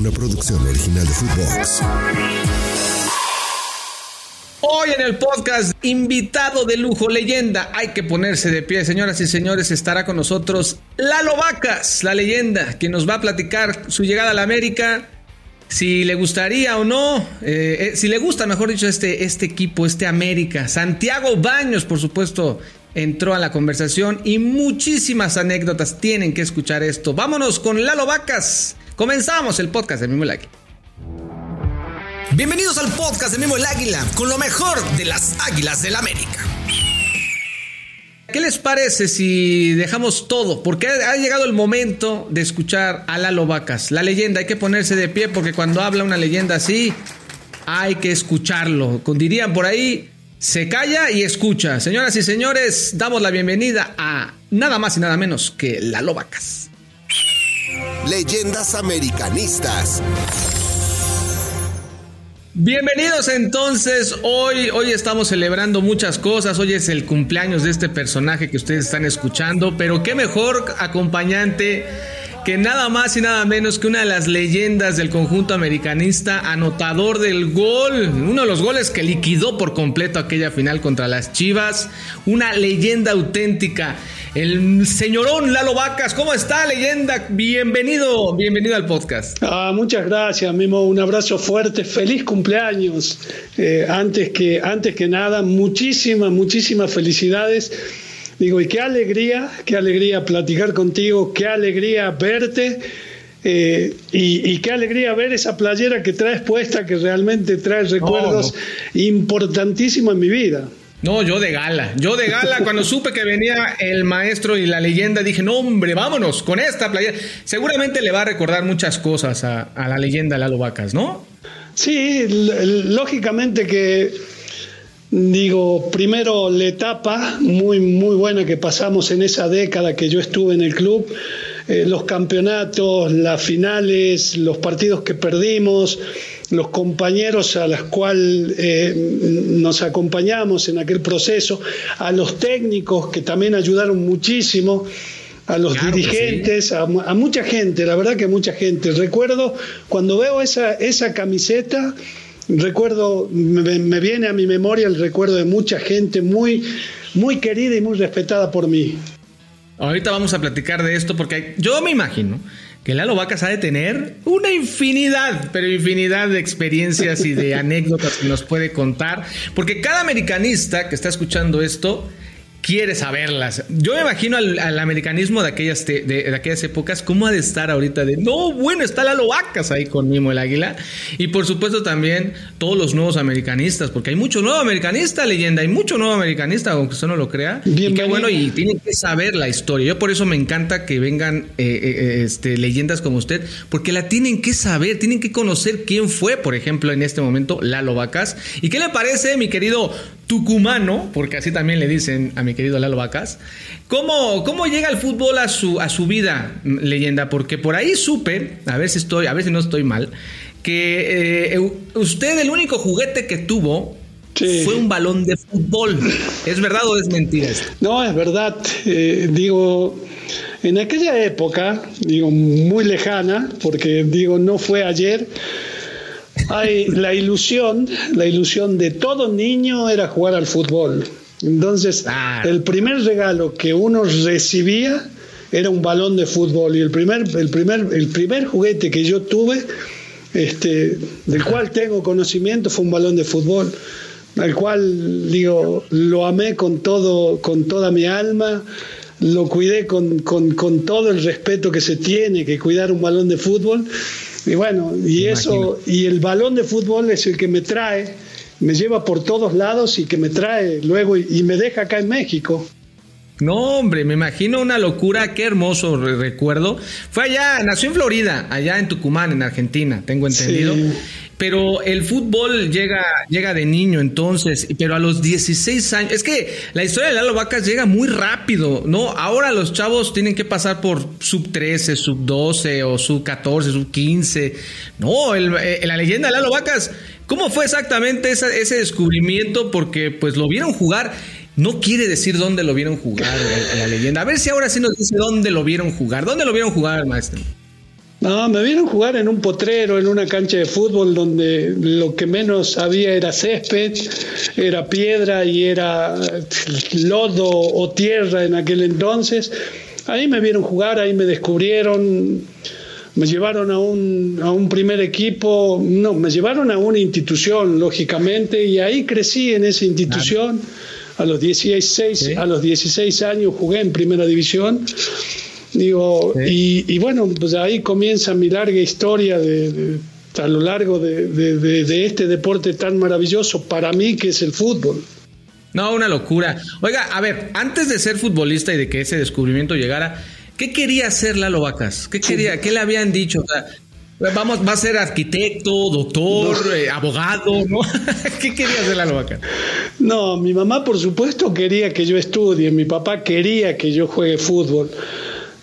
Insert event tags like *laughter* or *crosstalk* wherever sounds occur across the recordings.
una producción original de Footbox. Hoy en el podcast, invitado de lujo, leyenda. Hay que ponerse de pie, señoras y señores. Estará con nosotros Lalo Vacas, la leyenda, quien nos va a platicar su llegada a la América. Si le gustaría o no, eh, eh, si le gusta, mejor dicho, este, este equipo, este América. Santiago Baños, por supuesto, entró a la conversación y muchísimas anécdotas tienen que escuchar esto. Vámonos con Lalo Vacas. Comenzamos el podcast de Mimo el Águila. Bienvenidos al podcast de Mimo el Águila con lo mejor de las Águilas del América. ¿Qué les parece si dejamos todo? Porque ha llegado el momento de escuchar a Lalo Vacas, la leyenda. Hay que ponerse de pie porque cuando habla una leyenda así, hay que escucharlo. Dirían por ahí, se calla y escucha. Señoras y señores, damos la bienvenida a nada más y nada menos que Lalo Vacas. Leyendas americanistas. Bienvenidos entonces, hoy, hoy estamos celebrando muchas cosas, hoy es el cumpleaños de este personaje que ustedes están escuchando, pero qué mejor acompañante que nada más y nada menos que una de las leyendas del conjunto americanista, anotador del gol, uno de los goles que liquidó por completo aquella final contra las Chivas, una leyenda auténtica. El señorón Lalo Vacas, ¿cómo está, leyenda? Bienvenido, bienvenido al podcast. Ah, muchas gracias, Mimo. Un abrazo fuerte, feliz cumpleaños. Eh, antes, que, antes que nada, muchísimas, muchísimas felicidades Digo, y qué alegría, qué alegría platicar contigo, qué alegría verte. Eh, y, qué alegría ver esa playera que traes puesta, que realmente trae recuerdos importantísimos en mi vida. No, yo de gala, yo de gala, *laughs* cuando supe que venía el maestro y la leyenda, dije, no hombre, vámonos con esta playera. Seguramente le va a recordar muchas cosas a, a la leyenda Lalo Vacas, ¿no? Sí, lógicamente que Digo, primero la etapa muy, muy buena que pasamos en esa década que yo estuve en el club, eh, los campeonatos, las finales, los partidos que perdimos, los compañeros a los cuales eh, nos acompañamos en aquel proceso, a los técnicos que también ayudaron muchísimo a los dirigentes, a, a, mucha gente, la verdad que mucha gente. Recuerdo cuando veo esa, esa camiseta, recuerdo, me, viene a mi memoria el recuerdo de mucha gente muy, muy querida y muy respetada por mí. Ahorita vamos a platicar de esto porque yo me imagino que Lalo Vacas ha de tener una infinidad, pero infinidad de experiencias y de *laughs* anécdotas que nos puede contar, porque cada americanista que está escuchando esto quiere saberlas. Yo me imagino al, americanismo de aquellas, de, aquellas épocas, cómo ha de estar ahorita de, no, bueno, está la Vacas ahí con Mimo el Águila. Y por supuesto también todos los nuevos americanistas, porque hay mucho nuevo americanista, leyenda, hay mucho nuevo americanista, aunque usted no lo crea. Y qué bueno, y tienen que saber la historia. Yo por eso me encanta que vengan eh, eh, eh, este, leyendas como usted, porque la tienen que saber, tienen que conocer quién fue, por ejemplo, en este momento, Lalo Vacas. ¿Y qué le parece, mi querido tucumano, porque así también le dicen a mi querido Lalo Vacas, ¿cómo, cómo llega el fútbol a su, a su vida, leyenda? Porque por ahí supe, a ver si estoy, a ver si no estoy mal, que eh, usted el único juguete que tuvo fue un balón de fútbol. ¿Es verdad o es mentira No, es verdad. Eh, digo, en aquella época, digo, muy lejana, porque digo, no fue ayer, hay la ilusión, la ilusión de todo niño era jugar al fútbol. Entonces, el primer regalo que uno recibía era un balón de fútbol y el primer, el primer, el primer juguete que yo tuve, este, del cual tengo conocimiento, fue un balón de fútbol, al cual digo, lo amé con todo, con toda mi alma, lo cuidé con, con todo el respeto que se tiene que cuidar un balón de fútbol. Y bueno, y eso, y el balón de fútbol es el que me trae, me lleva por todos lados y que me trae luego y, me deja acá en México. No, hombre, me imagino una locura, qué hermoso recuerdo. Fue allá, nació en Florida, allá en Tucumán, en Argentina, tengo entendido. Pero el fútbol llega, llega de niño entonces, pero a los 16 años, es que la historia de Lalo Vacas llega muy rápido, ¿no? Ahora los chavos tienen que pasar por sub 13, sub 12 o sub 14, sub 15. No, eh, la leyenda de Lalo Vacas, ¿cómo fue exactamente ese descubrimiento? Porque pues lo vieron jugar. No quiere decir dónde lo vieron jugar la, la leyenda. A ver si ahora sí nos dice dónde lo vieron jugar. ¿Dónde lo vieron jugar, maestro? No, me vieron jugar en un potrero, en una cancha de fútbol donde lo que menos había era césped, era piedra y era lodo o tierra en aquel entonces. Ahí me vieron jugar, ahí me descubrieron, me llevaron a un, a un primer equipo, no, me llevaron a una institución, lógicamente, y ahí crecí en esa institución. A los 16, a los 16 años jugué en primera división Digo, y, bueno, pues ahí comienza mi larga historia de, a lo largo de, este deporte tan maravilloso para mí que es el fútbol. No, una locura. Oiga, a ver, antes de ser futbolista y de que ese descubrimiento llegara, ¿qué quería hacer Lalo Vacas? ¿Qué quería? ¿Qué le habían dicho? vamos, va a ser arquitecto, doctor, eh, abogado, ¿no? *laughs* ¿Qué quería hacer Lalo Vacas? No, mi mamá por supuesto quería que yo estudie, mi papá quería que yo juegue fútbol.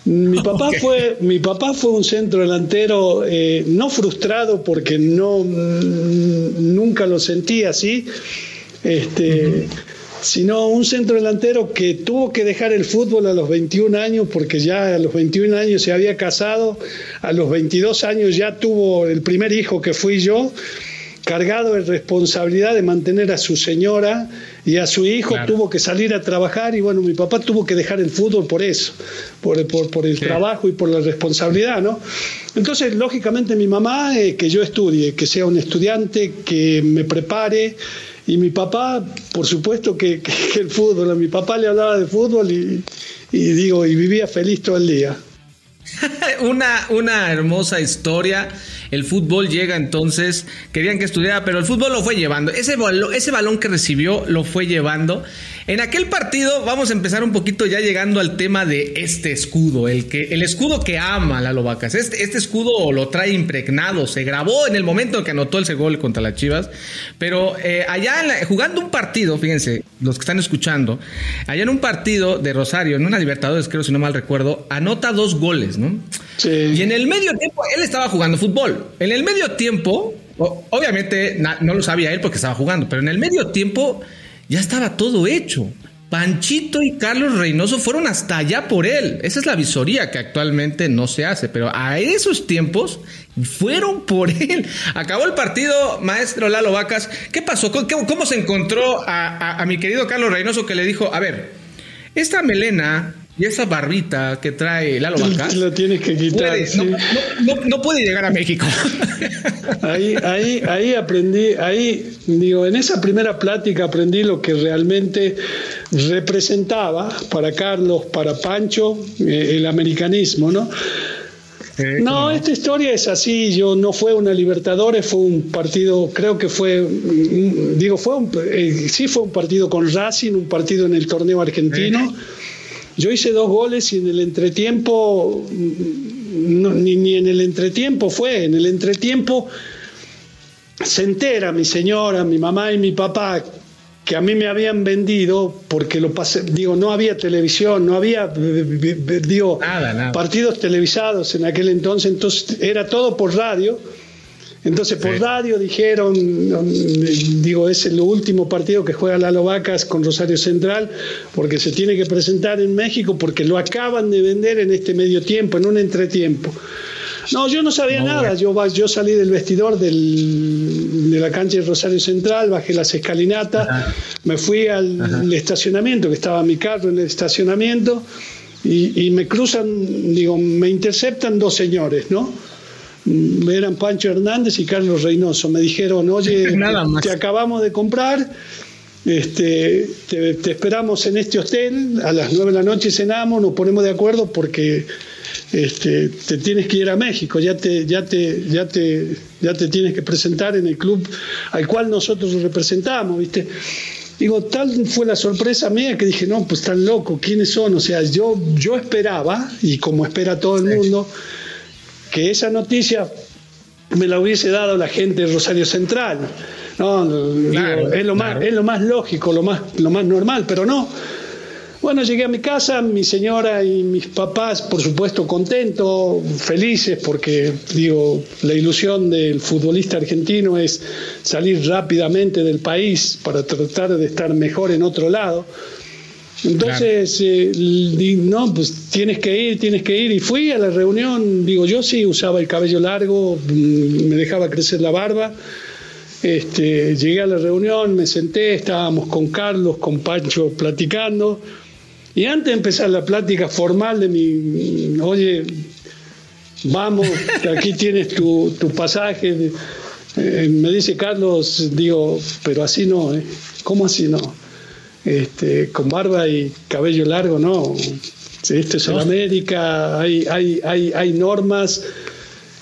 Mi *laughs* papá, fue, mi papá fue un centro delantero eh, no frustrado porque no, mm, nunca lo sentí así, este, sino un centro delantero que tuvo que dejar el fútbol a los 21 años porque ya a los 21 años se había casado, a los 22 años ya tuvo el primer hijo que fui yo cargado de responsabilidad de mantener a su señora y a su hijo, tuvo que salir a trabajar y bueno, mi papá tuvo que dejar el fútbol por eso, por, por, el trabajo y por la responsabilidad, ¿no? Entonces, lógicamente mi mamá, eh, que yo estudie, que sea un estudiante, que me prepare. Y mi papá, por supuesto que, el fútbol, a mi papá le hablaba de fútbol y, y digo, y vivía feliz todo el día. *laughs* una, una hermosa historia. El fútbol llega entonces, querían que estudiara, pero el fútbol lo fue llevando. Ese, ese balón que recibió lo fue llevando. En aquel partido, vamos a empezar un poquito ya llegando al tema de este escudo, el, que, el escudo que ama Lalo Vacas. Este, este escudo lo trae impregnado, se grabó en el momento en que anotó ese gol contra las Chivas, pero eh, allá jugando un partido, fíjense, los que están escuchando, allá en un partido de Rosario, en una Libertadores, creo si no mal recuerdo, anota dos goles, ¿no? Sí. Y en el medio tiempo, él estaba jugando fútbol. En el medio tiempo, obviamente no lo sabía él porque estaba jugando, pero en el medio tiempo ya estaba todo hecho. Panchito y Carlos Reynoso fueron hasta allá por él. Esa es la visoría que actualmente no se hace, pero a esos tiempos fueron por él. Acabó el partido, maestro Lalo Vacas. ¿Qué pasó? ¿Cómo, se encontró a, mi querido Carlos Reynoso que le dijo, a ver, esta melena y esa barbita que trae Lalo Vacas. Lo tienes que quitar. no, puede llegar a México. Ahí, ahí, ahí aprendí, ahí, digo, en esa primera plática aprendí lo que realmente representaba para Carlos, para Pancho, eh, el americanismo, ¿no? no, esta historia es así. Yo no fue una Libertadores, fue un partido, creo que fue, digo, fue un, eh, sí fue un partido con Racing, un partido en el torneo argentino. Yo hice dos goles y en el entretiempo, ni, ni en el entretiempo fue, en el entretiempo se entera mi señora, mi mamá y mi papá que a mí me habían vendido porque lo pasé, digo, no había televisión, no había, digo, partidos televisados en aquel entonces, entonces era todo por radio entonces por radio dijeron, digo, es el último partido que juega Lalo Vacas con Rosario Central, porque se tiene que presentar en México, porque lo acaban de vender en este medio tiempo, en un entretiempo. No, yo no sabía nada. Yo, yo salí del vestidor de la cancha de Rosario Central, bajé las escalinatas, me fui al estacionamiento, que estaba mi carro en el estacionamiento, y, y, me cruzan, digo, me interceptan dos señores, ¿no? Mm, eran Pancho Hernández y Carlos Reynoso. Me dijeron, oye, *laughs* te, acabamos de comprar, este, te, esperamos en este hotel, a las nueve de la noche cenamos, nos ponemos de acuerdo porque este, te tienes que ir a México, ya te, ya, te, ya, te, ya te tienes que presentar en el club al cual nosotros representamos, ¿viste? Digo, tal fue la sorpresa mía que dije, no, pues tan loco, ¿quiénes son? O sea, yo, yo esperaba, y como espera todo el mundo, que esa noticia me la hubiese dado la gente de Rosario Central. es, lo más, es lo más lógico, lo más, lo más normal, pero no. Bueno, llegué a mi casa, mi señora y mis papás, por supuesto, contentos, felices, porque digo, la ilusión del futbolista argentino es salir rápidamente del país para tratar de estar mejor en otro lado. Entonces, eh, no, pues tienes que ir, tienes que ir. Y fui a la reunión, digo, yo sí usaba el cabello largo, mm, me dejaba crecer la barba. Este, llegué a la reunión, me senté, estábamos con Carlos, con Pancho platicando. Y antes de empezar la plática formal de mi, oye, vamos, aquí tienes tu, pasaje. Eh, me dice Carlos, digo, pero así no, ¿eh? ¿Cómo así no? Este, con barba y cabello largo, no. Esto es en América, hay, hay, hay, hay normas.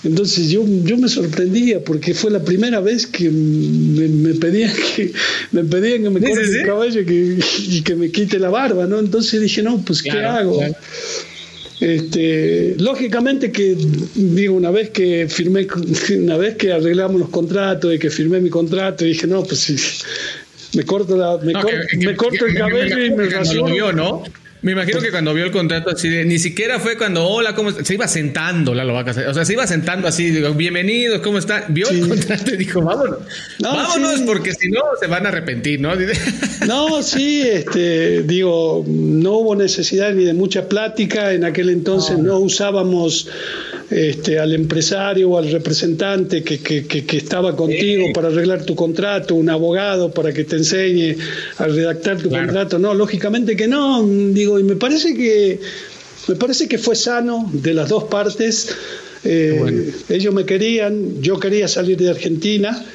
Entonces yo, yo me sorprendía porque fue la primera vez que me, pedían *laughs* que me pedían que me corte el cabello y que me quite la barba, ¿no? Entonces dije, no, pues ¿qué hago? Este, lógicamente que digo una vez que firmé *laughs* una vez que arreglamos los contratos y que firmé mi contrato dije no pues me corto la me, corto el cabello y me rasuro ¿no? Me imagino que cuando vio el contrato así de, ni siquiera fue cuando, hola, ¿cómo Se iba sentando la Vaca. O sea, se iba sentando así, digo, bienvenidos, ¿cómo está? Vio el contrato y dijo, vámonos. vámonos, porque si no se van a arrepentir, ¿no? no, sí, este, digo, no hubo necesidad ni de mucha plática. En aquel entonces no usábamos este, al empresario o al representante que, que, estaba contigo para arreglar tu contrato, un abogado para que te enseñe a redactar tu contrato. No, lógicamente que no. Digo, y me parece que me parece que fue sano de las dos partes. Eh, ellos me querían, yo quería salir de Argentina.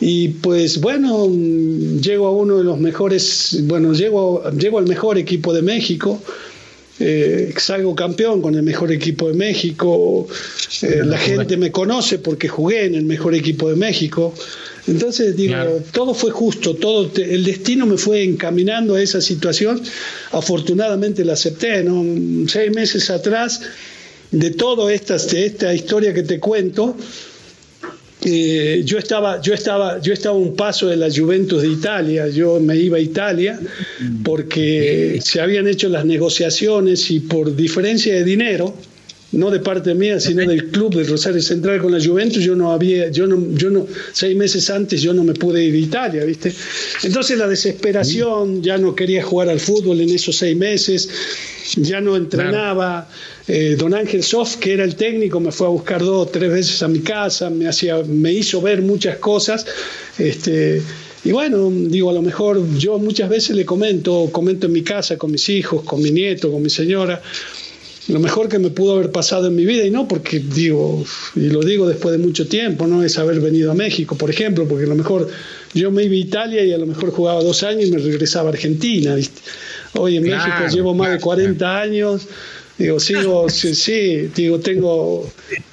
Y pues bueno, llego a uno de los mejores, bueno, llego, llego al mejor equipo de México, eh, salgo campeón con el mejor equipo de México, eh, la gente me conoce porque jugué en el mejor equipo de México. Entonces digo, todo fue justo, todo el destino me fue encaminando a esa situación. Afortunadamente la acepté, ¿no? Seis meses atrás de toda esta, de esta historia que te cuento, eh, yo estaba, yo estaba, yo estaba un paso de la Juventus de Italia, yo me iba a Italia porque se habían hecho las negociaciones y por diferencia de dinero, no de parte mía, sino del club del Rosario Central con la Juventus, yo no había, yo no, yo no, seis meses antes yo no me pude ir a Italia, ¿viste? Entonces la desesperación, ya no quería jugar al fútbol en esos seis meses, ya no entrenaba. Eh, don Ángel Soft, que era el técnico, me fue a buscar dos o tres veces a mi casa, me, hacía, me hizo ver muchas cosas. Este, y bueno, digo, a lo mejor yo muchas veces le comento, comento en mi casa con mis hijos, con mi nieto, con mi señora, lo mejor que me pudo haber pasado en mi vida, y no porque digo, y lo digo después de mucho tiempo, no es haber venido a México, por ejemplo, porque a lo mejor yo me iba a Italia y a lo mejor jugaba dos años y me regresaba a Argentina. Hoy en México llevo más de 40 años Digo, sigo, *laughs* sí, sí, digo, tengo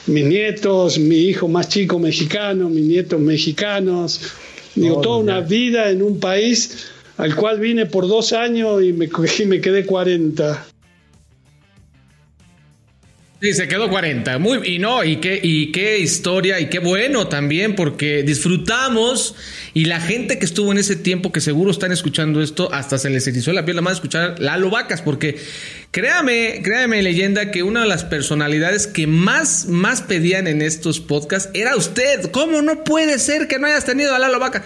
mis nietos, mi hijo más chico mexicano, mis nietos mexicanos. Digo, toda una vida en un país al cual vine por dos años y me, *laughs* y me quedé 40. Sí, se quedó 40. Muy, y no, y qué, y qué historia, y qué bueno también, porque disfrutamos y la gente que estuvo en ese tiempo, que seguro están escuchando esto, hasta se les erizó la piel la más escuchar Lalo Vacas, porque créame, créame, leyenda, que una de las personalidades que más, más pedían en estos podcasts era usted. ¿Cómo no puede ser que no hayas tenido a Lalo Vacas?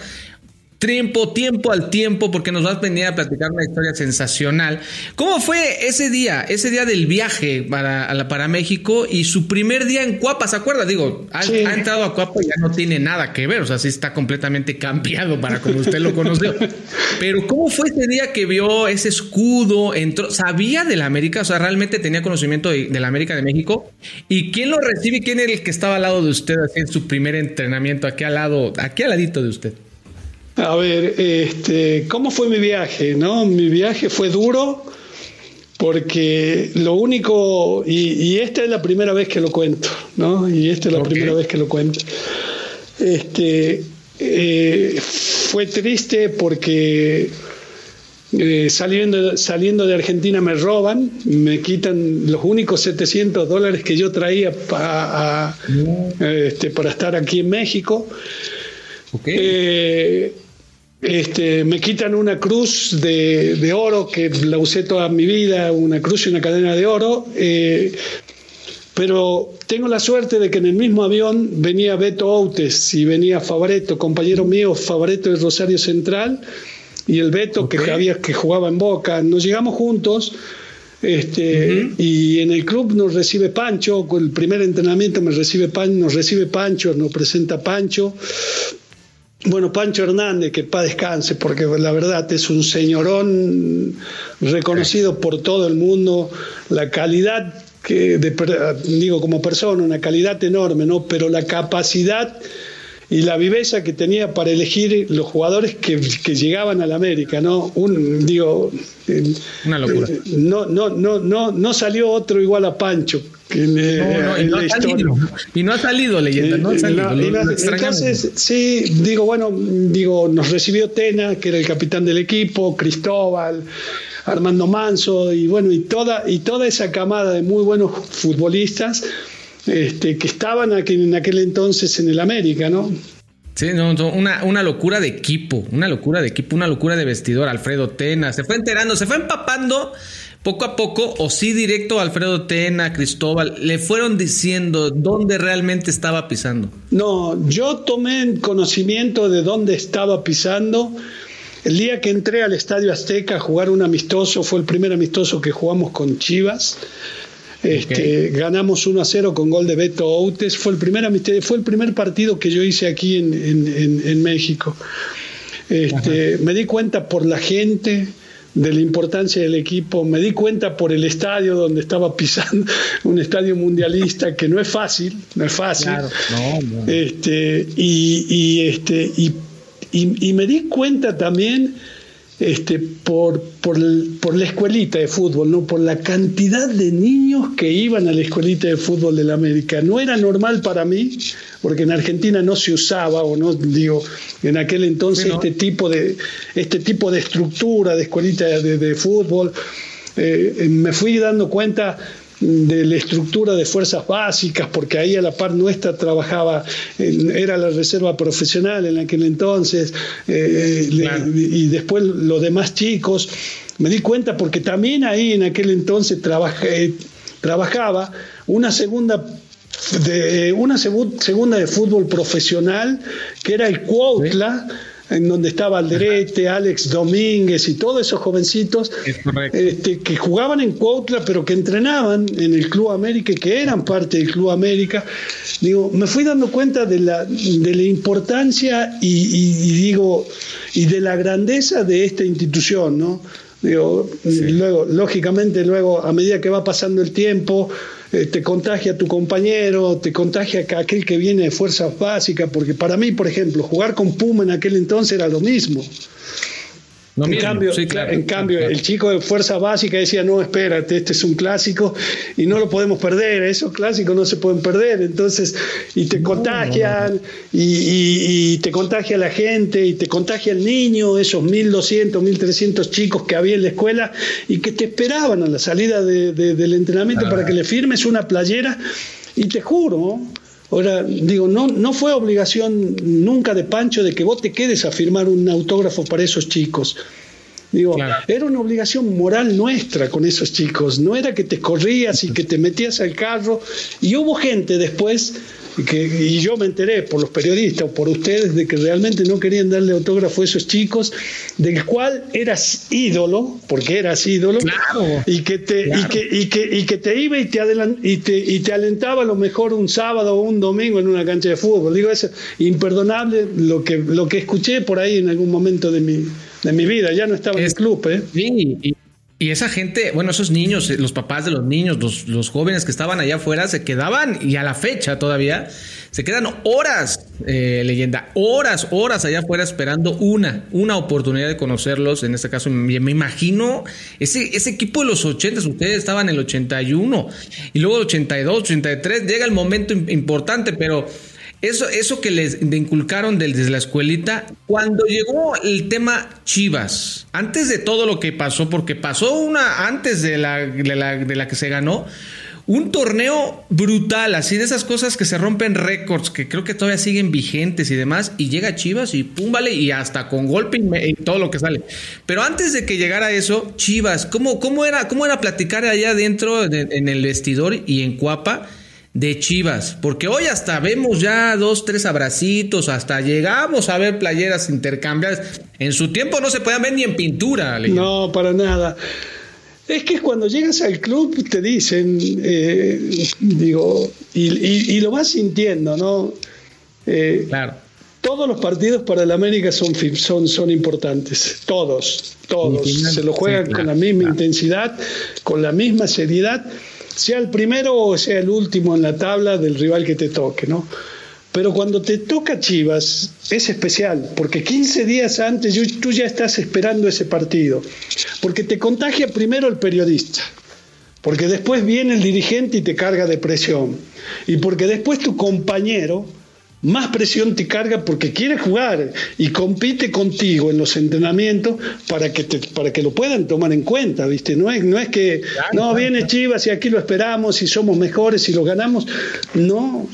Tiempo, tiempo al tiempo, porque nos vas a venir a platicar una historia sensacional. ¿Cómo fue ese día, ese día del viaje para, para México y su primer día en Cuapa? ¿Se acuerda? Digo, ha, entrado a Cuapa y ya no tiene nada que ver, o sea, sí está completamente cambiado para como usted lo conoció. *laughs* Pero ¿cómo fue ese día que vio ese escudo? Entró, ¿Sabía de la América? O sea, ¿realmente tenía conocimiento de, la América de México? ¿Y quién lo recibe? ¿Quién era el que estaba al lado de usted en su primer entrenamiento, aquí al lado, aquí al ladito de usted? A ver, este, ¿cómo fue mi viaje? ¿no? Mi viaje fue duro porque lo único, y, esta es la primera vez que lo cuento, ¿no? Y esta es la primera vez que lo cuento. Este, eh, fue triste porque eh, saliendo, saliendo de Argentina me roban, me quitan los únicos 700 dólares que yo traía este, para estar aquí en México. Okay. Eh, este, me quitan una cruz de, oro que la usé toda mi vida, una cruz y una cadena de oro. Eh, pero tengo la suerte de que en el mismo avión venía Beto Outes y venía Favareto, compañero mío, Favareto de Rosario Central, y el Beto que, había, que jugaba en Boca. Nos llegamos juntos. Este, Y en el club nos recibe Pancho, con el primer entrenamiento me recibe Pan, nos recibe Pancho, nos presenta Pancho. Bueno, Pancho Hernández, que pa' descanse, porque la verdad es un señorón reconocido por todo el mundo, la calidad que, digo, como persona, una calidad enorme, ¿no? Pero la capacidad y la viveza que tenía para elegir los jugadores que, llegaban a la América, ¿no? Un, digo, una locura. Eh, no, no, no, no, no salió otro igual a Pancho. Y, no salido, y, no ha salido, leyenda, no ha salido. entonces, sí, digo, bueno, digo, nos recibió Tena, que era el capitán del equipo, Cristóbal, Armando Manso, y bueno, y toda, y toda esa camada de muy buenos futbolistas este, que estaban aquí, en aquel entonces en el América, ¿no? Sí, no, una, una, locura de equipo, una locura de equipo, una locura de vestidor. Alfredo Tena se fue enterando, se fue empapando poco a poco, o sí directo a Alfredo Tena, Cristóbal, le fueron diciendo dónde realmente estaba pisando. No, yo tomé conocimiento de dónde estaba pisando. El día que entré al Estadio Azteca a jugar un amistoso, fue el primer amistoso que jugamos con Chivas. Este, Ganamos 1 a 0 con gol de Beto Outes. Fue el primer, fue el primer partido que yo hice aquí en, México. Este, me di cuenta por la gente de la importancia del equipo, me di cuenta por el estadio donde estaba pisando, *laughs* un estadio mundialista que no es fácil, no es fácil. Este, y, este, y me di cuenta también este, por, por, la escuelita de fútbol, ¿no? por la cantidad de niños que iban a la escuelita de fútbol de la América. No era normal para mí, porque en Argentina no se usaba, o no, digo, en aquel entonces este, tipo de, este tipo de estructura de escuelita de, fútbol. Eh, me fui dando cuenta de la estructura de fuerzas básicas, porque ahí a la par nuestra trabajaba, era la reserva profesional en aquel entonces, eh, y después los demás chicos, me di cuenta porque también ahí en aquel entonces trabajaba una segunda de una segunda de fútbol profesional que era el Cuautla en donde estaba Alderete, Alex Domínguez y todos esos jovencitos este, que jugaban en Cuautla, pero que entrenaban en el Club América y que eran parte del Club América. Digo, me fui dando cuenta de la, de la importancia y, digo, y de la grandeza de esta institución, ¿no? Digo, luego, lógicamente, luego, a medida que va pasando el tiempo, te contagia a tu compañero, te contagia a aquel que viene de fuerzas básicas, porque para mí, por ejemplo, jugar con Puma en aquel entonces era lo mismo en, cambio, en cambio, el chico de fuerza básica decía, no, espérate, este es un clásico y no lo podemos perder, esos clásicos no se pueden perder, entonces, y te contagian, y, te contagia la gente, y te contagia el niño, esos 1200, 1300 chicos que había en la escuela y que te esperaban a la salida del entrenamiento para que le firmes una playera, y te juro, Ahora, digo, no, no fue obligación nunca de Pancho de que vos te quedes a firmar un autógrafo para esos chicos. Digo, era una obligación moral nuestra con esos chicos, no era que te corrías y *laughs* que te metías al carro. Y hubo gente después y, yo me enteré por los periodistas o por ustedes de que realmente no querían darle autógrafo a esos chicos, del cual eras ídolo, porque eras ídolo, y, que te, y, que, y, que, y que te iba y te, y, te, y te alentaba a lo mejor un sábado o un domingo en una cancha de fútbol. Digo, es imperdonable lo que, lo que escuché por ahí en algún momento de mi, de mi vida. Ya no estaba en el club. ¿eh? Sí, y esa gente, bueno, esos niños, eh, los papás de los niños, los, jóvenes que estaban allá afuera, se quedaban, y a la fecha todavía, se quedan horas, eh, leyenda, horas, horas allá afuera esperando una, una oportunidad de conocerlos. En este caso, me, me imagino ese, ese equipo de los 80, ustedes estaban en el 81, y luego el 82, 83, llega el momento importante, pero eso, eso que les inculcaron desde la escuelita, cuando llegó el tema Chivas, antes de todo lo que pasó, porque pasó una antes de la, de la, de la que se ganó, un torneo brutal, así de esas cosas que se rompen récords, que creo que todavía siguen vigentes y demás, y llega Chivas y pum, vale, y hasta con golpe y, todo lo que sale. Pero antes de que llegara eso, Chivas, ¿cómo, cómo, era, cómo era platicar allá adentro en el vestidor y en Cuapa? De Chivas, porque hoy hasta vemos ya dos, tres abracitos, hasta llegamos a ver playeras intercambiadas. En su tiempo no se podían ver ni en pintura. No, para nada. Es que cuando llegas al club te dicen, eh, digo, y, lo vas sintiendo, ¿no? Eh, claro. Todos los partidos para el América son, son, son importantes, todos, todos. Se lo juegan con la misma intensidad, con la misma seriedad sea el primero o sea el último en la tabla del rival que te toque, ¿no? Pero cuando te toca Chivas es especial, porque 15 días antes tú ya estás esperando ese partido, porque te contagia primero el periodista, porque después viene el dirigente y te carga de presión, y porque después tu compañero más presión te carga porque quiere jugar y compite contigo en los entrenamientos para que para que lo puedan tomar en cuenta, ¿viste? No es, no es que no viene Chivas y aquí lo esperamos y somos mejores y lo ganamos. No.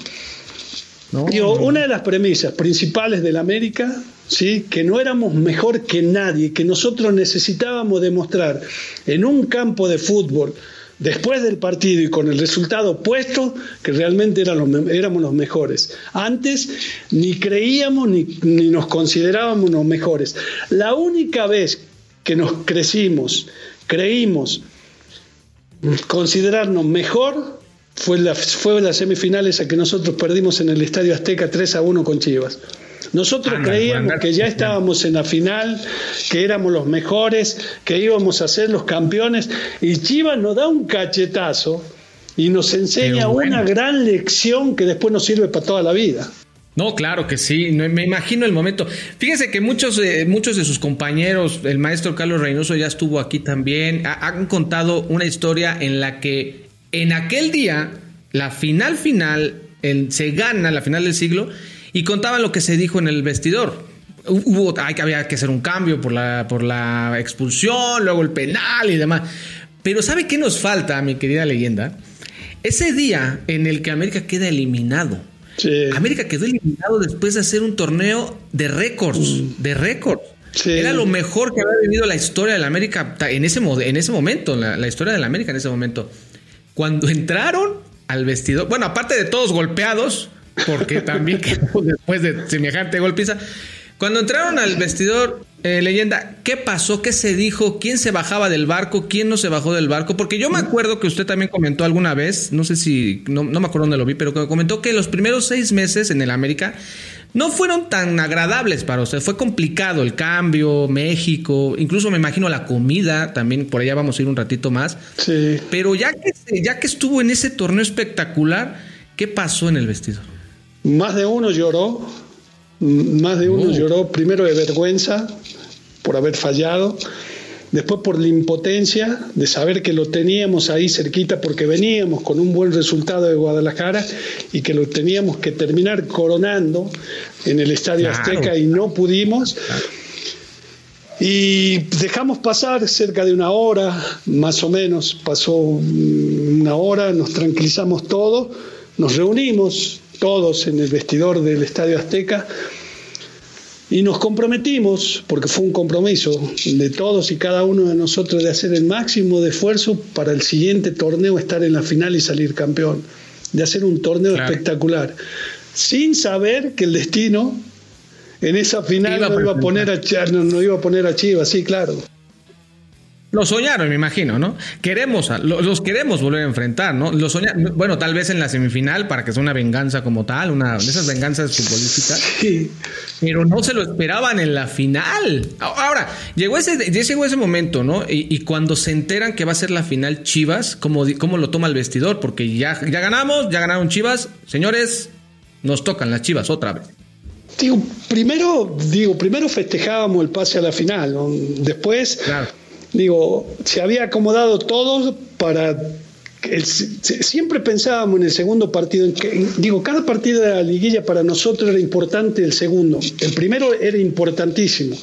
una de las premisas principales del América, ¿sí? que no éramos mejor que nadie, que nosotros necesitábamos demostrar en un campo de fútbol después del partido y con el resultado puesto que realmente éramos los mejores. Antes ni creíamos ni, nos considerábamos los mejores. La única vez que nos crecimos, creímos considerarnos mejor fue la, fue las semifinales a que nosotros perdimos en el Estadio Azteca 3 a 1 con Chivas. Nosotros creíamos que ya estábamos en la final, que éramos los mejores, que íbamos a ser los campeones, y Chivas nos da un cachetazo y nos enseña una gran lección que después nos sirve para toda la vida. No, claro que sí, me imagino el momento. Fíjese que muchos, eh, muchos de sus compañeros, el maestro Carlos Reynoso ya estuvo aquí también, han contado una historia en la que en aquel día, la final final, se gana la final del siglo y contaban lo que se dijo en el vestidor. Hubo, hay que había que hacer un cambio por la, por la expulsión, luego el penal y demás. Pero ¿sabe qué nos falta, mi querida leyenda? Ese día en el que América queda eliminado. América quedó eliminado después de hacer un torneo de récords, mm. de récords. Era lo mejor que había vivido la historia de la América en ese, en ese momento, la, la historia de la América en ese momento. Cuando entraron al vestidor, bueno, aparte de todos golpeados, porque también *laughs* después de semejante golpiza. Cuando entraron al vestidor, eh, leyenda, ¿qué pasó? ¿Qué se dijo? ¿Quién se bajaba del barco? ¿Quién no se bajó del barco? Porque yo me acuerdo que usted también comentó alguna vez, no sé si, no, me acuerdo dónde lo vi, pero comentó que los primeros seis meses en el América no fueron tan agradables para usted. Fue complicado el cambio, México, incluso me imagino la comida, también por allá vamos a ir un ratito más. Sí. Pero ya que, ya que estuvo en ese torneo espectacular, ¿qué pasó en el vestidor? Más de uno lloró, más de uno oh. lloró, primero de vergüenza por haber fallado, después por la impotencia de saber que lo teníamos ahí cerquita porque veníamos con un buen resultado de Guadalajara y que lo teníamos que terminar coronando en el Estadio Azteca y no pudimos. Y dejamos pasar cerca de una hora, más o menos, pasó una hora, nos tranquilizamos todos, nos reunimos, todos en el vestidor del Estadio Azteca. Y nos comprometimos, porque fue un compromiso de todos y cada uno de nosotros de hacer el máximo de esfuerzo para el siguiente torneo estar en la final y salir campeón, de hacer un torneo espectacular, sin saber que el destino en esa final no iba, a poner a, no, no iba a poner a Chivas, sí, claro. Lo soñaron, me imagino, ¿no? Queremos, los queremos volver a enfrentar, ¿no? Lo soñaron, bueno, tal vez en la semifinal para que sea una venganza como tal, una de esas venganzas futbolísticas. Sí. Pero no se lo esperaban en la final. Ahora, llegó ese, llegó ese momento, ¿no? Y, cuando se enteran que va a ser la final Chivas, ¿cómo, cómo lo toma el vestidor? Porque ya, ya ganamos, ya ganaron Chivas. Señores, nos tocan las Chivas otra vez. Digo, primero, digo, primero festejábamos el pase a la final, ¿no? Después. Claro digo, se había acomodado todo para... siempre pensábamos en el segundo partido, en que, digo, cada partido de la liguilla para nosotros era importante el segundo. El primero era importantísimo.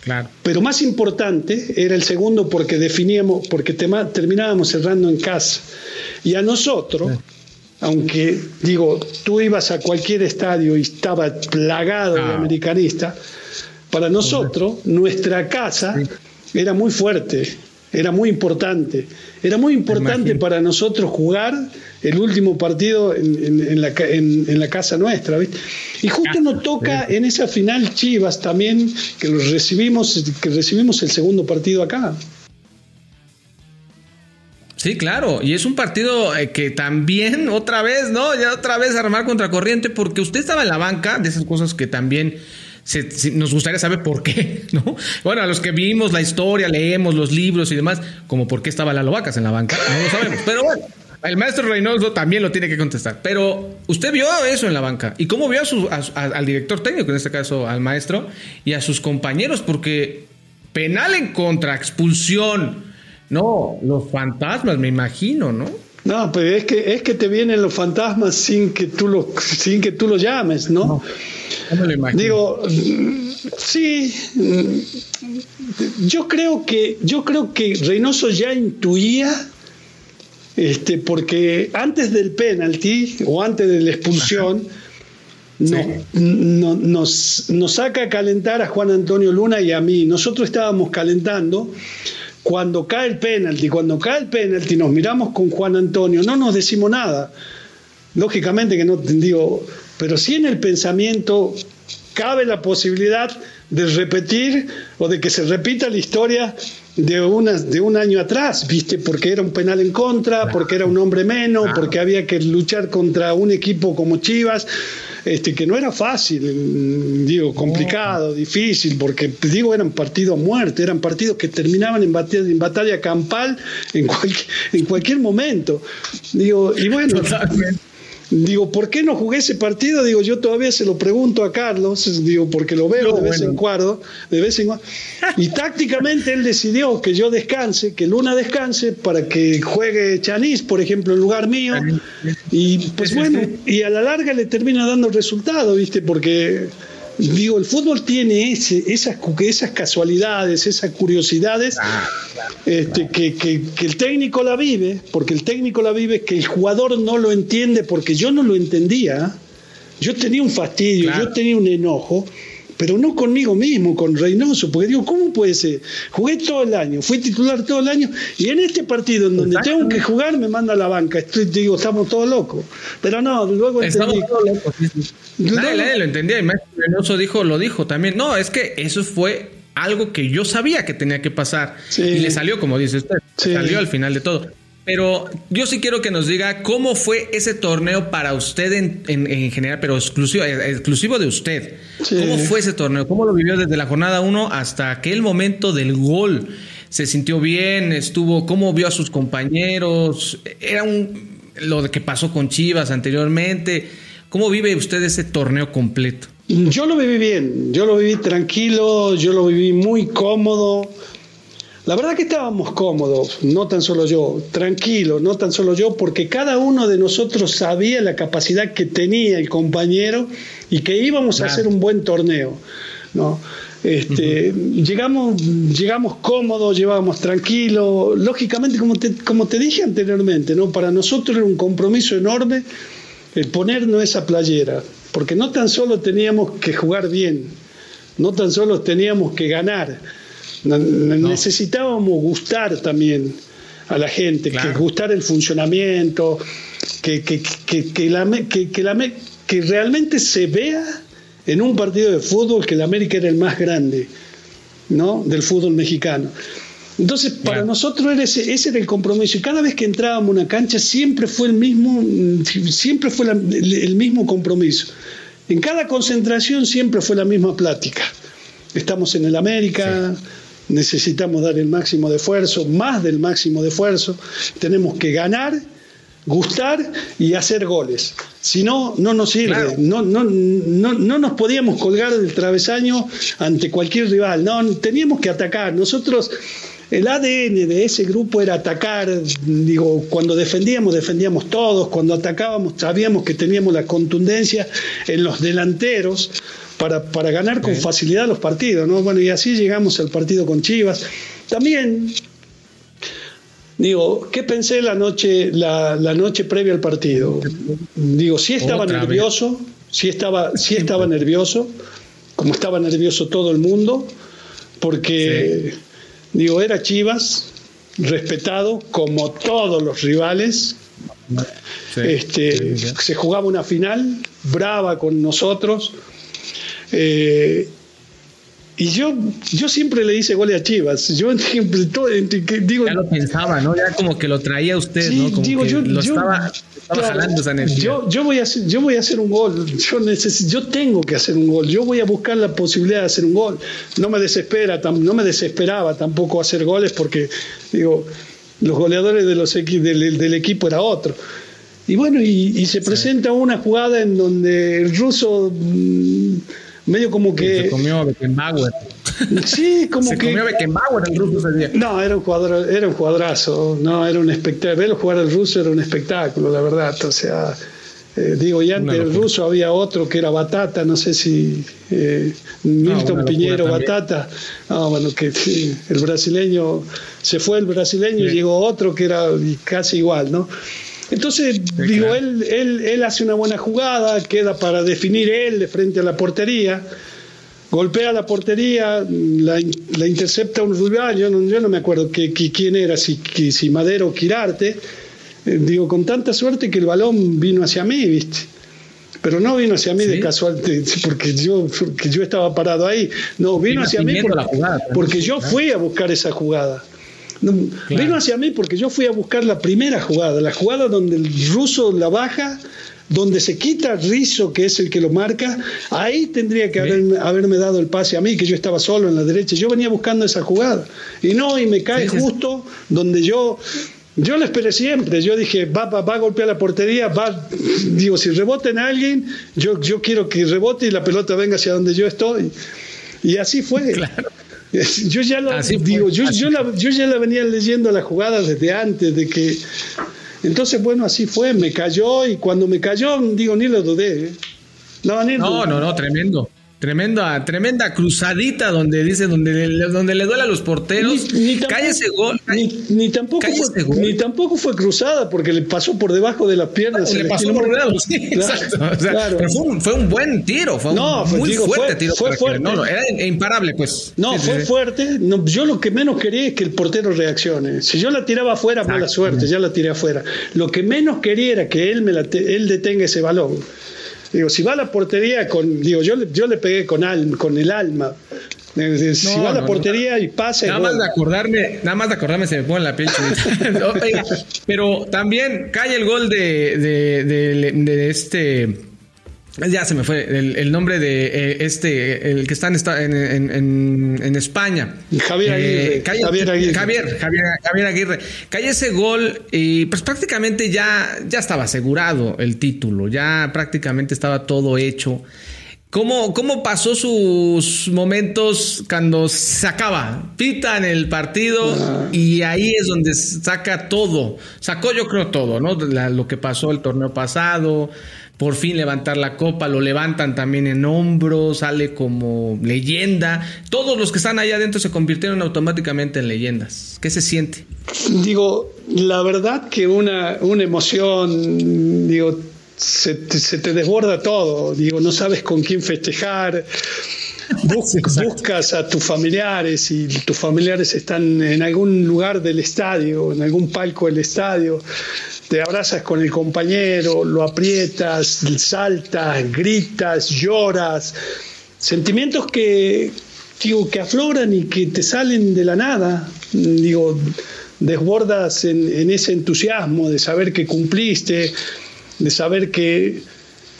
Claro. Pero más importante era el segundo porque definíamos, porque terminábamos cerrando en casa. Y a nosotros, aunque digo, tú ibas a cualquier estadio y estaba plagado de ah. americanistas, para nosotros, nuestra casa era muy fuerte. Era muy importante. Era muy importante para nosotros jugar el último partido en, la, casa nuestra. Y justo nos toca en esa final Chivas también, que recibimos, que recibimos el segundo partido acá. Sí, claro, y es un partido eh, que también *laughs* otra vez, ¿no? Ya otra vez armar contracorriente porque usted estaba en la banca, de esas cosas que también nos gustaría saber por qué, *laughs* ¿no? Bueno, a los que vimos la historia, leemos los libros y demás, como por qué estaba Lalo Vacas en la banca, no lo sabemos, pero bueno. El maestro Reynoso también lo tiene que contestar. Pero usted vio eso en la banca. ¿Y cómo vio al director técnico, en este caso al maestro, y a sus compañeros? Porque penal en contra, expulsión, no, los fantasmas, me imagino, ¿no? No, pero es que es que te vienen los fantasmas sin que tú lo sin que tú lo llames, ¿no? no lo imagino? Digo, sí, yo creo que yo creo que Reynoso ya intuía este porque antes del penalti o antes de la expulsión no, nos, nos saca a calentar a Juan Antonio Luna y a mí. Nosotros estábamos calentando cuando cae el penalti, cuando cae el penalti, nos miramos con Juan Antonio, no nos decimos nada. Lógicamente que no digo, pero sí en el pensamiento cabe la posibilidad de repetir o de que se repita la historia de, una, de un año atrás, ¿viste? Porque era un penal en contra, porque era un hombre menos, porque había que luchar contra un equipo como Chivas este, que no era fácil, digo, complicado, difícil, porque digo, eran partidos a muerte, eran partidos que terminaban en batalla, en batalla campal en, en cualquier momento. Digo, y bueno. Digo, ¿por qué no jugué ese partido? Digo, yo todavía se lo pregunto a Carlos, digo, porque lo veo de vez en cuando, de vez en cuando. Y *laughs* tácticamente él decidió que yo descanse, que Luna descanse para que juegue Chanis, por ejemplo, en lugar mío. Y pues bueno, y a la larga le termina dando resultado, ¿viste? Porque digo, el fútbol tiene ese, esas, esas casualidades, esas curiosidades, ah, este, que, que, el técnico la vive, porque el técnico la vive, que el jugador no lo entiende, porque yo no lo entendía. Yo tenía un fastidio, yo tenía un enojo, pero no conmigo mismo, con Reynoso, porque digo, ¿cómo puede ser? Jugué todo el año, fui titular todo el año, y en este partido en donde tengo que jugar me manda a la banca. Estoy, digo, estamos todos locos. Pero no, luego entendí. Nadie, lo entendía, y Maestro Reynoso dijo, lo dijo también. No, es que eso fue algo que yo sabía que tenía que pasar. Y le salió, como dice usted, salió al final de todo. Pero yo sí quiero que nos diga cómo fue ese torneo para usted en, general, pero exclusivo, exclusivo de usted. ¿Cómo fue ese torneo? ¿Cómo lo vivió desde la jornada 1 hasta aquel momento del gol? ¿Se sintió bien? ¿Estuvo? ¿Cómo vio a sus compañeros? ¿Era un, lo que pasó con Chivas anteriormente? ¿Cómo vive usted ese torneo completo? Yo lo viví bien, yo lo viví tranquilo, yo lo viví muy cómodo. La verdad que estábamos cómodos, no tan solo yo, tranquilo, no tan solo yo, porque cada uno de nosotros sabía la capacidad que tenía el compañero y que íbamos a hacer un buen torneo. ¿no? Este, llegamos, llegamos cómodos, llevábamos tranquilo. Lógicamente, como te, como te dije anteriormente, ¿no? para nosotros era un compromiso enorme el ponernos esa playera, porque no tan solo teníamos que jugar bien, no tan solo teníamos que ganar Necesitábamos gustar también a la gente, que gustar el funcionamiento, que, que, que, la, que, realmente se vea en un partido de fútbol que el América era el más grande ¿no? del fútbol mexicano. Entonces, para nosotros era ese, ese, era el compromiso. Y cada vez que entrábamos a una cancha siempre fue el mismo, siempre fue el, mismo compromiso. En cada concentración siempre fue la misma plática. Estamos en el América, necesitamos dar el máximo de esfuerzo, más del máximo de esfuerzo, tenemos que ganar, gustar y hacer goles. Si no, no nos sirve, no, no, no, no nos podíamos colgar del travesaño ante cualquier rival, no, teníamos que atacar. Nosotros el ADN de ese grupo era atacar, digo, cuando defendíamos, defendíamos todos, cuando atacábamos sabíamos que teníamos la contundencia en los delanteros, para, ganar con facilidad los partidos, ¿no? Bueno, y así llegamos al partido con Chivas. También, digo, ¿qué pensé la noche, la, noche previa al partido? Digo, sí estaba nervioso, sí estaba, sí estaba nervioso, como estaba nervioso todo el mundo, porque, digo, era Chivas, respetado como todos los rivales. este, Se jugaba una final brava con nosotros. Eh, y yo, yo siempre le hice goles a Chivas. Yo todo, digo, ya lo pensaba, ¿no? Ya como que lo traía usted, ¿no? Como digo, que yo, lo estaba, estaba jalando esa energía. Yo, yo, voy a hacer, yo voy a hacer un gol. Yo, necesito, yo tengo que hacer un gol. Yo voy a buscar la posibilidad de hacer un gol. No me desespera, no me desesperaba tampoco hacer goles porque, digo, los goleadores de los del, del equipo era otro. Y bueno, y, se presenta una jugada en donde el ruso mm, medio como que. Se comió a Beckenbauer. Sí, como se que. Se comió a Beckenbauer el ruso ese día. No, era un, cuadro, era un cuadrazo. No, era un espectáculo. Verlo jugar al ruso era un espectáculo, la verdad. O sea. Eh, digo, y antes del ruso había otro que era Batata, no sé si eh, Milton Piñero Batata. No, bueno, que sí, el brasileño, se fue el brasileño y llegó otro que era casi igual, ¿no? Entonces, digo, él, él, él hace una buena jugada, queda para definir él de frente a la portería, golpea la portería, la, la intercepta un rival, yo no, yo no me acuerdo que, quién era, si, si Madero o Quirarte, eh, digo, con tanta suerte que el balón vino hacia mí, ¿viste? Pero no vino hacia mí de casual, *laughs* porque yo, porque yo estaba parado ahí. No, vino hacia mí porque yo fui a buscar esa jugada. Vino hacia mí porque yo fui a buscar la primera jugada, la jugada donde el ruso la baja, donde se quita Rizo, que es el que lo marca, ahí tendría que haberme, dado el pase a mí, que yo estaba solo en la derecha. Yo venía buscando esa jugada. Y no, y me cae justo donde yo yo lo esperé siempre, yo dije, va, va, va, a golpear la portería, va, digo, si rebota en alguien, yo, yo quiero que rebote y la pelota venga hacia donde yo estoy. Y así fue. Claro. *laughs* Yo ya la, digo, yo, yo, ya la venía leyendo la jugada desde antes de que. Entonces, bueno, así fue, me cayó y cuando me cayó, digo, ni lo dudé. ¿eh? No, no, no, no, tremendo. Tremenda, tremenda cruzadita donde dice, donde le, donde le duele a los porteros. Ni, cae ese gol. ni, tampoco fue, ni tampoco fue cruzada porque le pasó por debajo de las piernas. le pasó por debajo, sí, exacto. Pero fue un, fue un, buen tiro, fue no, un muy fuerte tiro. Fue fuerte. no, no, era imparable, pues. No, fue fuerte. No, yo lo que menos quería es que el portero reaccione. Si yo la tiraba afuera, mala suerte, ya la tiré afuera. Lo que menos quería era que él, me la él detenga ese balón. Digo, si va a la portería con, digo, yo, yo le pegué con, con el alma. Si va a la portería y pasa. Nada más de acordarme, nada más de acordarme se me pone la piel. *laughs* pero también cae el gol de, de, de este ya se me fue el, nombre de eh, este, el que está en, en, en, España. Javier eh, Aguirre. Javier Aguirre. Javier, Aguirre. Cae ese gol y pues prácticamente ya, ya estaba asegurado el título, ya prácticamente estaba todo hecho. ¿Cómo, ¿Cómo pasó sus momentos cuando se acaba? Pitan el partido y ahí es donde saca todo. Sacó yo creo todo, ¿no? lo que pasó el torneo pasado, por fin levantar la copa, lo levantan también en hombros, sale como leyenda. Todos los que están allá adentro se convirtieron automáticamente en leyendas. ¿Qué se siente? Digo, la verdad que una, una emoción, digo, se, te desborda todo, digo, no sabes con quién festejar. *laughs* buscas a tus familiares y tus familiares están en algún lugar del estadio, en algún palco del estadio te abrazas con el compañero, lo aprietas, saltas, gritas, lloras, sentimientos que, digo, que afloran y que te salen de la nada, digo, desbordas en, ese entusiasmo de saber que cumpliste, de saber que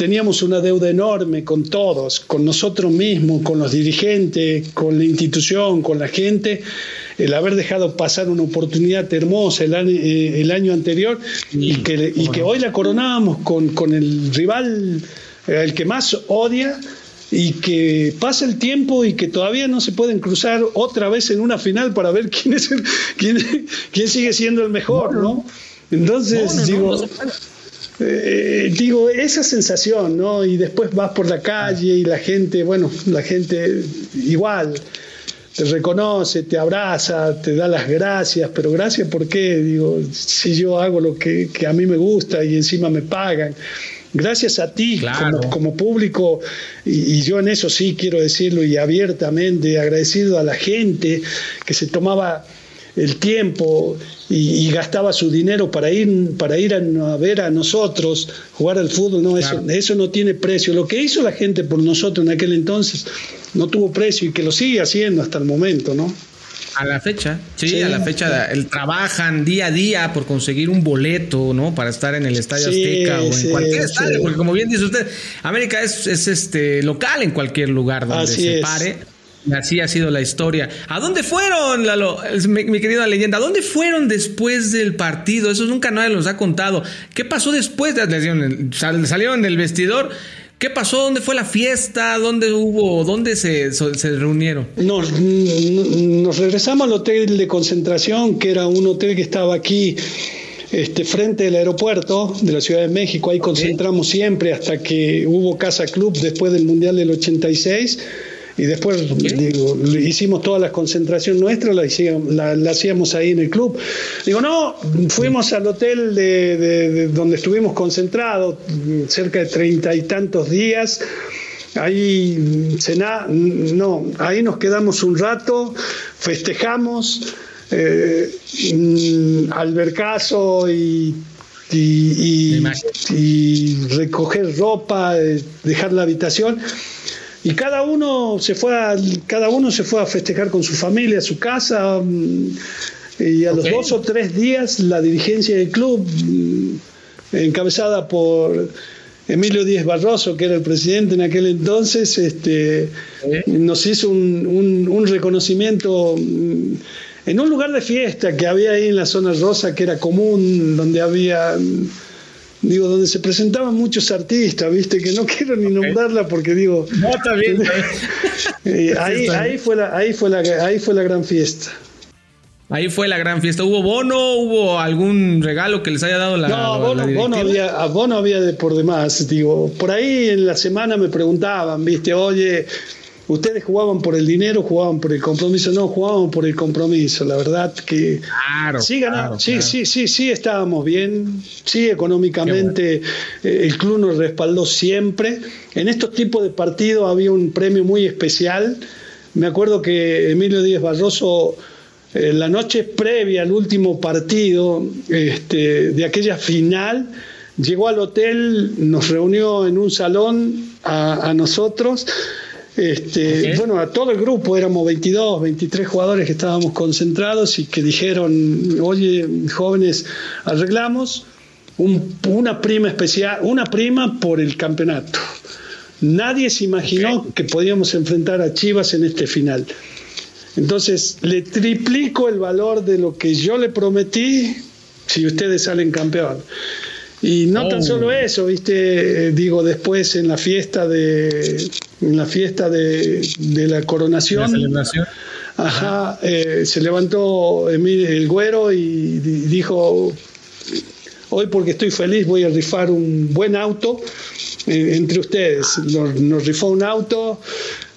teníamos una deuda enorme con todos, con nosotros mismos, con los dirigentes, con la institución, con la gente, el haber dejado pasar una oportunidad hermosa el año, eh, el año anterior y que, y que hoy la coronábamos con, con el rival, eh, el que más odia y que pasa el tiempo y que todavía no se pueden cruzar otra vez en una final para ver quién es quién, *laughs* quién sigue siendo el mejor, ¿no? Entonces digo, eh, digo esa sensación, ¿no? Y después vas por la calle y la gente, bueno, la gente igual te reconoce, te abraza, te da las gracias, pero gracias por qué, digo, si yo hago lo que, a mí me gusta y encima me pagan. Gracias a ti como, público, y, yo en eso sí quiero decirlo y abiertamente, agradecido a la gente que se tomaba el tiempo y, gastaba su dinero para ir, para ir a, ver a nosotros jugar al fútbol, no, eso, eso no tiene precio. Lo que hizo la gente por nosotros en aquel entonces no tuvo precio y que lo sigue haciendo hasta el momento, ¿no? A la fecha, sí, a la fecha, el, trabajan día a día por conseguir un boleto, ¿no? Para estar en el Estadio Azteca o en cualquier estadio, porque como bien dice usted, América es, es, este local en cualquier lugar donde se pare. Así ha sido la historia. ¿A dónde fueron, Lalo? Mi, mi, querida leyenda, ¿a dónde fueron después del partido? Eso nunca nadie los ha contado. ¿Qué pasó después? Salieron del vestidor ¿Qué pasó? ¿Dónde fue la fiesta? ¿Dónde hubo? ¿Dónde se, se reunieron? Nos, nos, regresamos al hotel de concentración, que era un hotel que estaba aquí este, frente del aeropuerto de la Ciudad de México. Ahí concentramos siempre hasta que hubo Casa Club después del Mundial del 86 y después digo, hicimos toda la concentración nuestra, la, la, hacíamos ahí en el club. Digo, no, fuimos al hotel de, donde estuvimos concentrados cerca de treinta y tantos días. Ahí cena, no, ahí nos quedamos un rato, festejamos, eh, mm, albercazo y y, y, recoger ropa, eh, dejar la habitación y cada uno se fue a, cada uno se fue a festejar con su familia, a su casa. Mm, y a los dos o tres días la dirigencia del club, mm, encabezada por Emilio Díez Barroso, que era el presidente en aquel entonces, este, nos hizo un, un reconocimiento mm, en un lugar de fiesta que había ahí en la zona rosa, que era común, donde había digo, donde se presentaban muchos artistas, viste, que no *laughs* quiero ni nombrarla porque digo. No, está bien. *laughs* Eh, ahí, ahí, fue la, ahí, fue la, ahí fue la gran fiesta. Ahí fue la gran fiesta. ¿Hubo bono? ¿Hubo algún regalo que les haya dado la.? No, bono, bono había, bono había de por demás. Digo, por ahí en la semana me preguntaban, viste, oye ustedes jugaban por el dinero, jugaban por el compromiso, no, jugaban por el compromiso. La verdad que claro, sí, sí, sí, sí, sí, estábamos bien, sí, económicamente eh, el club nos respaldó siempre. En estos tipos de partidos había un premio muy especial. Me acuerdo que Emilio Díaz Barroso eh, la noche previa al último partido este, de aquella final, llegó al hotel, nos reunió en un salón a, a nosotros este, Bueno, a todo el grupo, éramos 22, 23 jugadores que estábamos concentrados y que dijeron, oye, jóvenes, arreglamos una prima especial, una prima por el campeonato. Nadie se imaginó que podíamos enfrentar a Chivas en este final. Entonces, le triplico el valor de lo que yo le prometí si ustedes salen campeón. Y no tan solo oh. eso, viste, eh, digo, después en la fiesta de en la fiesta de, la coronación. Ajá, eh, se levantó el güero y dijo, hoy porque estoy feliz voy a rifar un buen auto eh, entre ustedes. Nos, rifó un auto,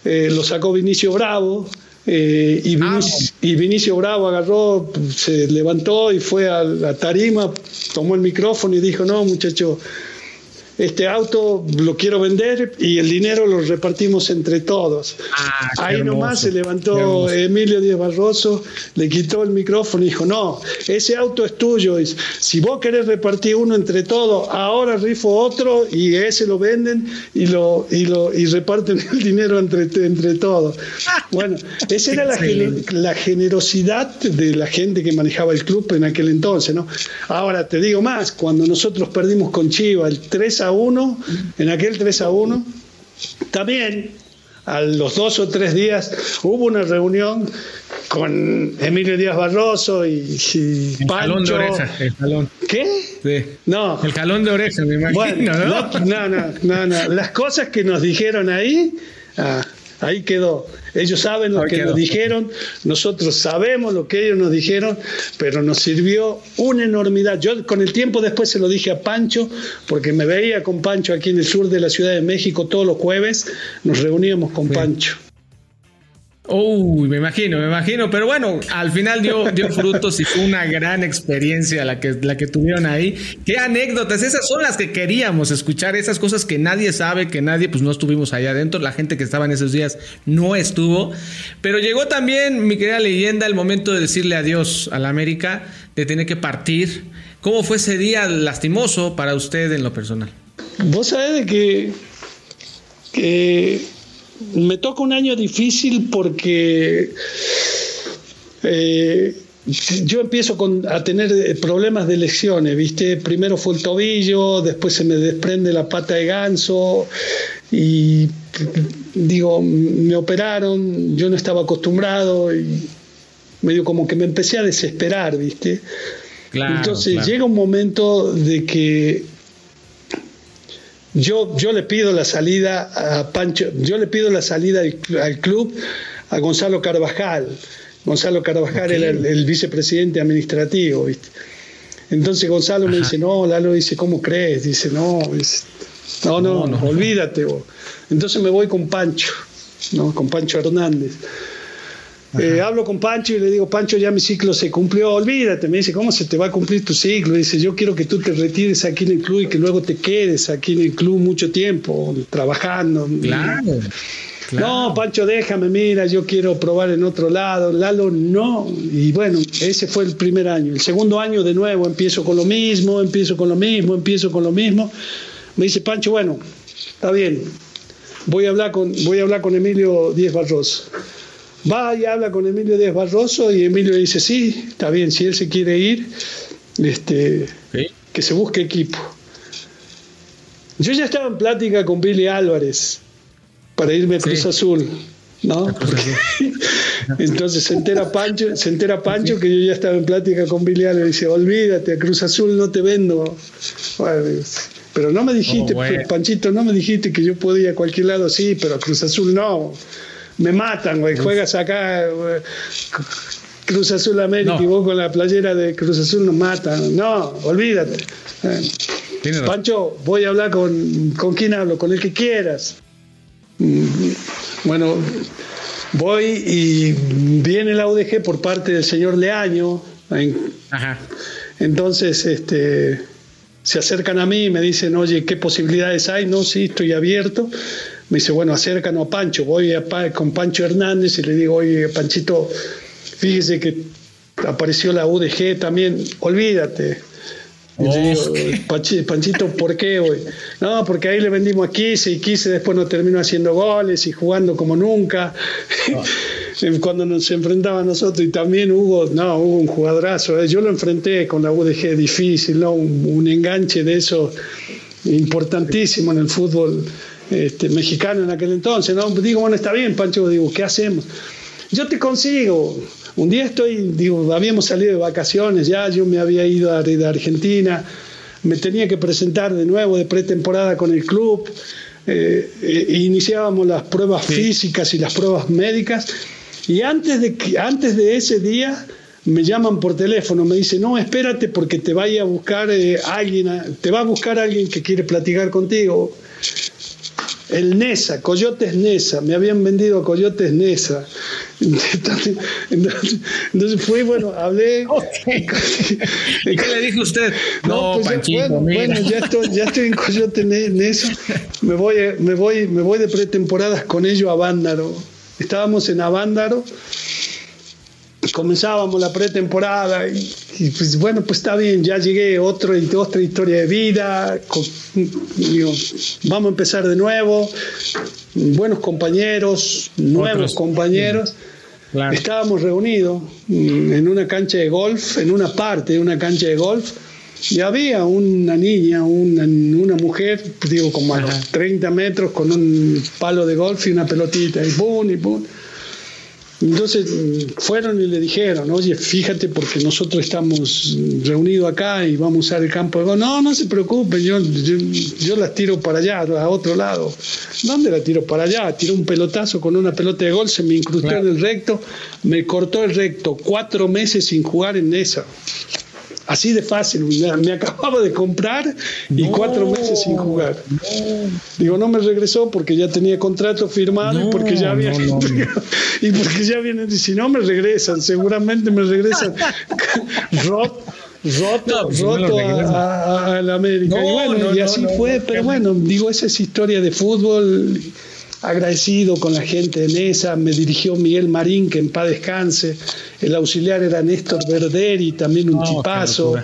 lo sacó Vinicio Bravo, eh, ah, y, Vinicio, Bravo agarró, se levantó y fue a la tarima, tomó el micrófono y dijo, no muchacho, este auto lo quiero vender y el dinero lo repartimos entre todos. Ah, Ahí nomás se levantó Emilio Díaz Barroso, le quitó el micrófono y dijo, no, ese auto es tuyo. Y si vos querés repartir uno entre todos, ahora rifo otro y ese lo venden y lo, y lo y reparten *laughs* el dinero entre, entre todos. Bueno, esa era la, la generosidad de la gente que manejaba el club en aquel entonces, ¿no? Ahora te digo más, cuando nosotros perdimos con Chiva el 3 a 1, en aquel 3 a 1, también a los dos o tres días hubo una reunión con Emilio Díaz Barroso y, el Jalón de oreja, el jalón. ¿Qué? No. El jalón de oreja, me imagino, ¿no? ¿no? No, no, Las cosas que nos dijeron ahí, ah, ahí quedó. Ellos saben lo que nos dijeron, nosotros sabemos lo que ellos nos dijeron, pero nos sirvió una enormidad. Yo con el tiempo después se lo dije a Pancho, porque me veía con Pancho aquí en el sur de la Ciudad de México todos los jueves, nos reuníamos con Pancho. Uy, me imagino, me imagino, pero bueno, al final dio, frutos y fue una gran experiencia la que, la que tuvieron ahí. Qué anécdotas, esas son las que queríamos escuchar, esas cosas que nadie sabe, que nadie, pues no estuvimos allá adentro, la gente que estaba en esos días no estuvo, pero llegó también, mi querida leyenda, el momento de decirle adiós a la América, de tener que partir. ¿Cómo fue ese día lastimoso para usted en lo personal? Vos sabés de que, que me toca un año difícil porque eh, yo empiezo a tener problemas de lesiones, ¿viste? Primero fue el tobillo, después se me desprende la pata de ganso y digo, me operaron, yo no estaba acostumbrado y medio como que me empecé a desesperar, ¿viste? Entonces llega un momento de que yo, yo le pido la salida a Pancho, yo le pido la salida al, club a Gonzalo Carvajal. Gonzalo Carvajal era el, vicepresidente administrativo, ¿viste? Entonces Gonzalo me dice, no, Lalo dice, ¿cómo crees? Dice, no, no, no, no, olvídate. Entonces me voy con Pancho, ¿no? con Pancho Hernández. Eh, hablo con Pancho y le digo, Pancho, ya mi ciclo se cumplió, olvídate. Me dice, ¿cómo se te va a cumplir tu ciclo? Dice, yo quiero que tú te retires aquí en el club y que luego te quedes aquí en el club mucho tiempo, trabajando. Claro. No, Pancho, déjame, mira, yo quiero probar en otro lado. Lalo, no. Y bueno, ese fue el primer año. El segundo año, de nuevo, empiezo con lo mismo, empiezo con lo mismo, empiezo con lo mismo. Me dice, Pancho, bueno, está bien. Voy a hablar con, voy a hablar con Emilio Díez Barroso. Va y habla con Emilio Díaz Barroso y Emilio dice, sí, está bien, si él se quiere ir, este, que se busque equipo. Yo ya estaba en plática con Billy Álvarez para irme a Cruz Azul, ¿no? *laughs* entonces se entera Pancho, se entera Pancho que yo ya estaba en plática con Billy Álvarez y dice, olvídate, a Cruz Azul no te vendo. pero no me dijiste, oh, Panchito, no me dijiste que yo podía a cualquier lado, sí, pero a Cruz Azul no me matan, güey. Juegas acá, Cruz Azul América y vos con la playera de Cruz Azul nos matan. No, olvídate. Pancho, voy a hablar con, con quién hablo, con el que quieras. Bueno, voy y viene la UDG por parte del señor Leaño. Ajá. Entonces, este, se acercan a mí y me dicen, oye, ¿qué posibilidades hay? No, sí, estoy abierto me dice, bueno, acércanos a Pancho, voy a, con Pancho Hernández y le digo, oye, Panchito, fíjese que apareció la UDG también, olvídate. Panchito, ¿por qué, hoy? No, porque ahí le vendimos a Quise y Quise después nos terminó haciendo goles y jugando como nunca. Ah. *laughs* Cuando nos enfrentaba a nosotros y también hubo, no, hubo un jugadorazo. ¿eh? Yo lo enfrenté con la UDG difícil, ¿no? Un, un enganche de eso importantísimo en el fútbol este, mexicano en aquel entonces. ¿no? Digo, bueno, está bien, Pancho, digo, ¿qué hacemos? Yo te consigo. Un día estoy, digo, habíamos salido de vacaciones ya, yo me había ido a, Argentina, me tenía que presentar de nuevo de pretemporada con el club, eh, eh, iniciábamos las pruebas físicas y las pruebas médicas, y antes de, antes de ese día me llaman por teléfono, me dicen, no, espérate porque te vaya a buscar eh, alguien, te va a buscar alguien que quiere platicar contigo el Nesa, Coyotes Nesa, me habían vendido a Coyotes Nesa. Entonces, entonces, fui, bueno, hablé. ¿Y qué le dijo usted? No, pues Panchito, bueno, ya, estoy, ya estoy en Coyotes Nesa, me voy, me, voy, me voy de pretemporadas con ellos a Vándaro. Estábamos en Avándaro comenzábamos la pretemporada y, pues bueno, pues está bien, ya llegué, otro, otra historia de vida, vamos a empezar de nuevo, buenos compañeros, nuevos compañeros. Estábamos reunidos en una cancha de golf, en una parte de una cancha de golf, y había una niña, una, una mujer, digo, como a los 30 metros, con un palo de golf y una pelotita, y pum, y pum. Entonces fueron y le dijeron, oye, fíjate porque nosotros estamos reunidos acá y vamos a usar el campo de golf. No, no se preocupen, yo, yo, las tiro para allá, a otro lado. ¿Dónde la tiro para allá? Tiró un pelotazo con una pelota de gol, se me incrustó en el recto, me cortó el recto, cuatro meses sin jugar en esa. Así de fácil, me, *laughs* acababa de comprar y cuatro meses sin jugar. Digo, no me regresó porque ya tenía contrato firmado y porque ya había *laughs* y porque ya vienen y si no me regresan, seguramente me regresan *laughs* roto, roto, pues, roto a, la América. y bueno, y así fue, pero bueno, digo, esa es historia de fútbol agradecido con la gente de esa, me dirigió Miguel Marín, que en paz descanse, el auxiliar era Néstor Verderi, también un tipazo.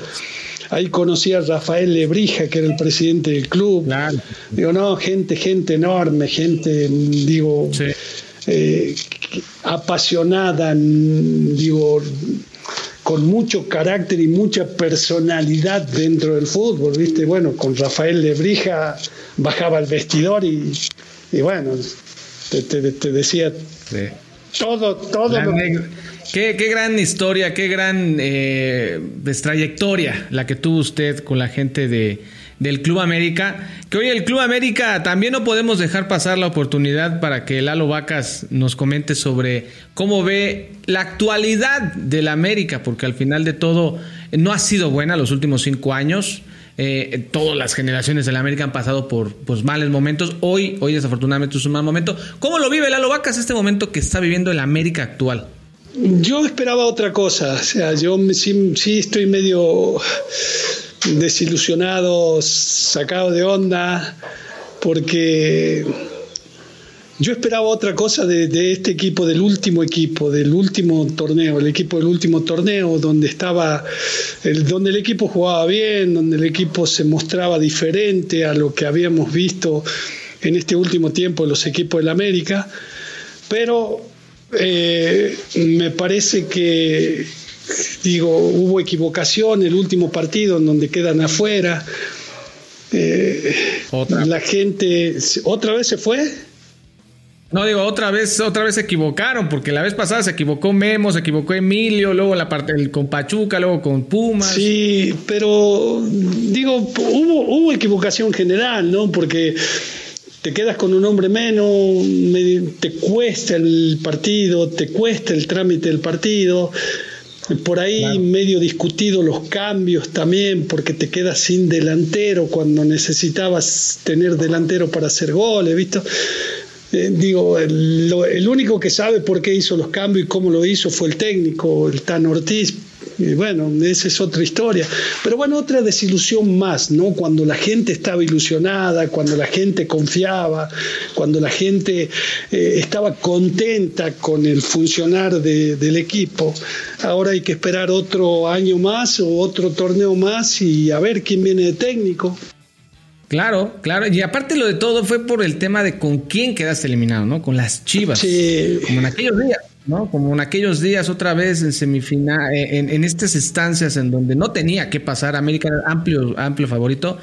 Ahí conocí a Rafael Lebrija, que era el presidente del club. Digo, no, gente, gente enorme, gente, digo, eh, apasionada, digo, con mucho carácter y mucha personalidad dentro del fútbol, ¿viste? Bueno, con Rafael Lebrija bajaba al vestidor y y bueno, te, decía todo, todo. Qué, gran historia, qué gran eh, pues, trayectoria la que tuvo usted con la gente de, del Club América. Que hoy el Club América también no podemos dejar pasar la oportunidad para que Lalo Vacas nos comente sobre cómo ve la actualidad del América, porque al final de todo no ha sido buena los últimos cinco años. Eh, todas las generaciones de la América han pasado por pues, males momentos. Hoy, hoy desafortunadamente es un mal momento. ¿Cómo lo vive Lalo Vacas este momento que está viviendo el América actual? Yo esperaba otra cosa. O sea, yo sí estoy medio desilusionado, sacado de onda, porque yo esperaba otra cosa de, este equipo, del último equipo, del último torneo, el equipo del último torneo, donde estaba, el, donde el equipo jugaba bien, donde el equipo se mostraba diferente a lo que habíamos visto en este último tiempo de los equipos del América. Pero eh, me parece que, digo, hubo equivocación el último partido en donde quedan afuera. Eh, la gente, ¿otra vez se fue? No digo, otra vez, otra vez se equivocaron, porque la vez pasada se equivocó Memo, se equivocó Emilio, luego la parte con Pachuca, luego con Pumas. Sí, pero digo, hubo, hubo equivocación general, ¿no? Porque te quedas con un hombre menos, te cuesta el partido, te cuesta el trámite del partido. Por ahí medio discutido los cambios también, porque te quedas sin delantero cuando necesitabas tener delantero para hacer goles, ¿visto? Eh, digo, el, único que sabe por qué hizo los cambios y cómo lo hizo fue el técnico, el Tan Ortiz. Y bueno, esa es otra historia. Pero bueno, otra desilusión más, ¿no? Cuando la gente estaba ilusionada, cuando la gente confiaba, cuando la gente eh, estaba contenta con el funcionar del equipo. Ahora hay que esperar otro año más o otro torneo más y a ver quién viene de técnico. Claro, claro. Y aparte lo de todo fue por el tema de con quién quedaste eliminado, ¿no? Con las Chivas. Sí. Como en aquellos días, ¿no? Como en aquellos días otra vez en semifinal, en, en estas instancias en donde no tenía que pasar, América era amplio, amplio favorito.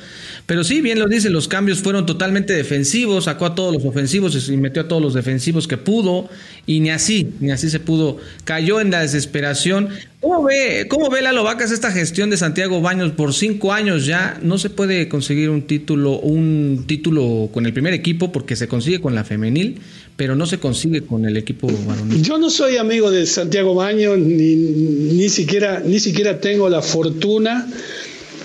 Pero sí, bien lo dice, los cambios fueron totalmente defensivos, sacó a todos los ofensivos y metió a todos los defensivos que pudo, y ni así, ni así se pudo. Cayó en la desesperación. ¿Cómo ve, cómo ve Lalo Vacas esta gestión de Santiago Baños? Por cinco años ya no se puede conseguir un título, un título con el primer equipo porque se consigue con la femenil, pero no se consigue con el equipo varonil. Yo no soy amigo de Santiago Baños, ni, ni, siquiera, ni siquiera tengo la fortuna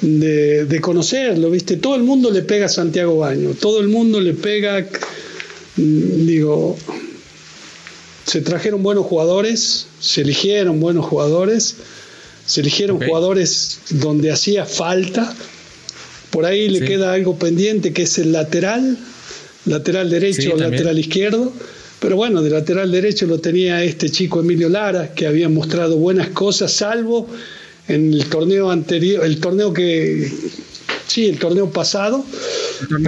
de, conocerlo, ¿viste? Todo el mundo le pega a Santiago Baño, todo el mundo le pega, mm, digo, se trajeron buenos jugadores, se eligieron buenos jugadores, se eligieron jugadores donde hacía falta, por ahí le queda algo pendiente que es el lateral, lateral derecho o lateral izquierdo. Pero bueno, de lateral derecho lo tenía este chico Emilio Lara, que había mostrado buenas cosas, salvo en el torneo anterior, el torneo que, sí, el torneo pasado,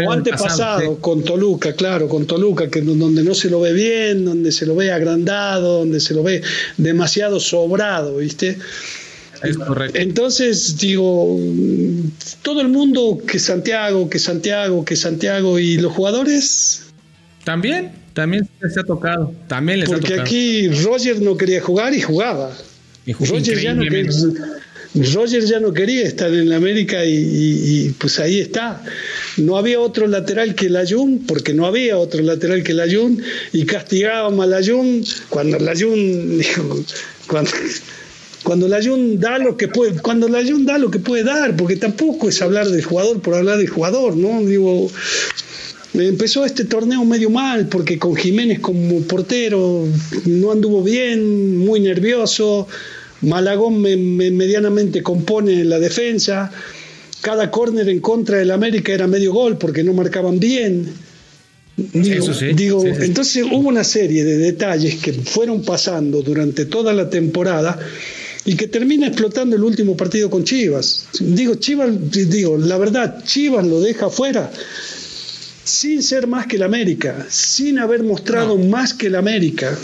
o antepasado, con Toluca, claro, con Toluca, que donde no se lo ve bien, donde se lo ve agrandado, donde se lo ve demasiado sobrado, ¿viste? Es correcto. Entonces, digo, todo el mundo que Santiago, que Santiago, que Santiago, y los jugadores. También, también les ha tocado. También les Porque ha tocado. aquí Roger no quería jugar y jugaba. Roger ya no quería Roger ya no quería estar en la América y, pues ahí está. No había otro lateral que Jun, porque no había otro lateral que Jun, y castigábamos al Jun cuando *laughs* dijo, cuando, cuando la Jun da lo que puede, cuando la Jun da lo que puede dar, porque tampoco es hablar del jugador por hablar del jugador, ¿no? Digo, empezó este torneo medio mal, porque con Jiménez como portero no anduvo bien, muy nervioso. Malagón me, medianamente compone la defensa. Cada córner en contra del América era medio gol porque no marcaban bien. Digo, digo entonces hubo una serie de detalles que fueron pasando durante toda la temporada y que termina explotando el último partido con Chivas. Digo, Chivas, digo, la verdad, Chivas lo deja fuera sin ser más que el América, sin haber mostrado más que el América.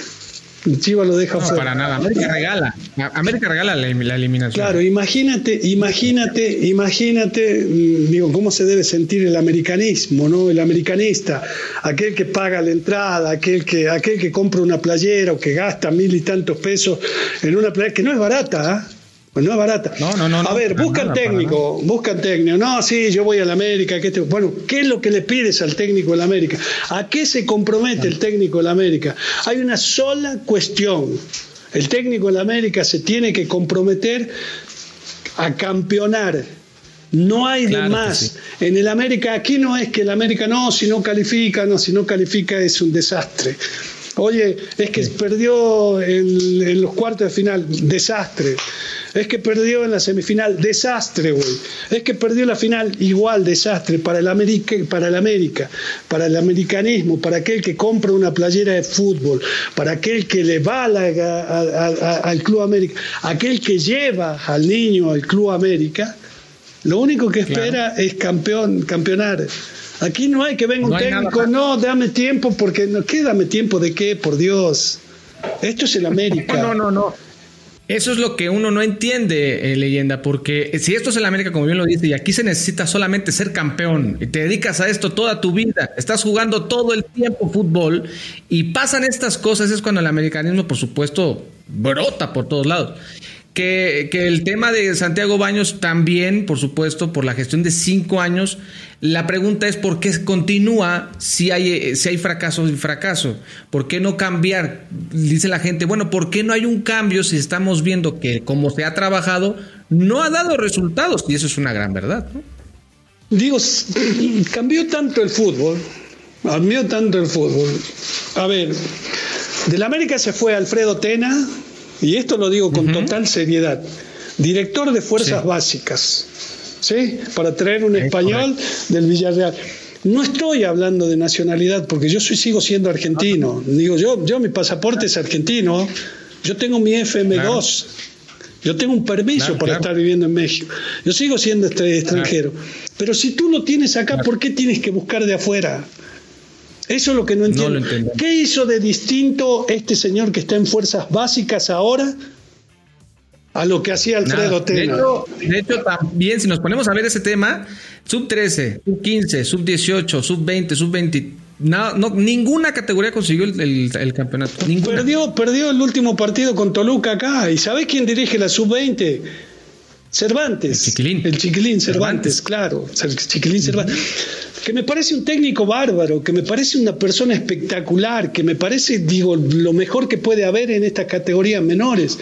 Chivas lo deja no, para nada. América regala. América regala la, eliminación. Claro, imagínate, imagínate, imagínate, mm, digo, cómo se debe sentir el americanismo, ¿no? El americanista, aquel que paga la entrada, aquel que, aquel que compra una playera o que gasta mil y tantos pesos en una playera que no es barata, ¿eh? Pues no es barata. No, no, no. A ver, buscan técnico, buscan técnico. No, sí, yo voy a la América. ¿qué Bueno, ¿qué es lo que le pides al técnico de la América? ¿A qué se compromete el técnico de la América? Hay una sola cuestión. El técnico de la América se tiene que comprometer a campeonar. No hay de más. En el América, aquí no es que el América no, si no califica, no, si no califica es un desastre. Oye, es que perdió en los cuartos de final, desastre. Es que perdió en la semifinal, desastre, güey. Es que perdió la final, igual, desastre para el, América, para el América, para el americanismo, para aquel que compra una playera de fútbol, para aquel que le va al Club América, aquel que lleva al niño al Club América, lo único que espera es campeón, campeonar. Aquí no hay que venga un técnico, no, dame tiempo, porque no, ¿qué dame tiempo de qué? Por Dios. Esto es el América. No, no, no. Eso es lo que uno no entiende, eh, leyenda, porque si esto es el América, como bien lo dice, y aquí se necesita solamente ser campeón, y te dedicas a esto toda tu vida, estás jugando todo el tiempo fútbol, y pasan estas cosas, es cuando el americanismo, por supuesto, brota por todos lados. Que, el tema de Santiago Baños también, por supuesto, por la gestión de cinco años, la pregunta es por qué continúa si hay, si hay fracaso y fracaso. ¿Por qué no cambiar? Dice la gente, bueno, ¿por qué no hay un cambio si estamos viendo que como se ha trabajado no ha dado resultados? Y eso es una gran verdad. Digo, *clears throat* cambió tanto el fútbol, cambió tanto el fútbol. A ver, del América se fue Alfredo Tena, y esto lo digo con total seriedad, director de Fuerzas Básicas. ¿sí? Para traer un español del Villarreal. No estoy hablando de nacionalidad porque yo soy, sigo siendo argentino. Digo, yo, yo mi pasaporte es argentino. Yo tengo mi FM2. Yo tengo un permiso para estar viviendo en México. Yo sigo siendo este extranjero. Pero si tú lo tienes acá, ¿por qué tienes que buscar de afuera? Eso es lo que no entiendo. ¿Qué hizo de distinto este señor que está en fuerzas básicas ahora a lo que hacía Alfredo Tena. De hecho, también, si nos ponemos a ver ese tema, sub 13, sub 15, sub 18, sub 20, sub 20. No, ninguna categoría consiguió el, campeonato. Perdió, perdió el último partido con Toluca acá. ¿Y sabés quién dirige la sub 20? Cervantes. El Chiquilín. El Chiquilín, Cervantes, claro. Chiquilín Cervantes. Que me parece un técnico bárbaro, que me parece una persona espectacular, que me parece, digo, lo mejor que puede haber en estas categorías menores.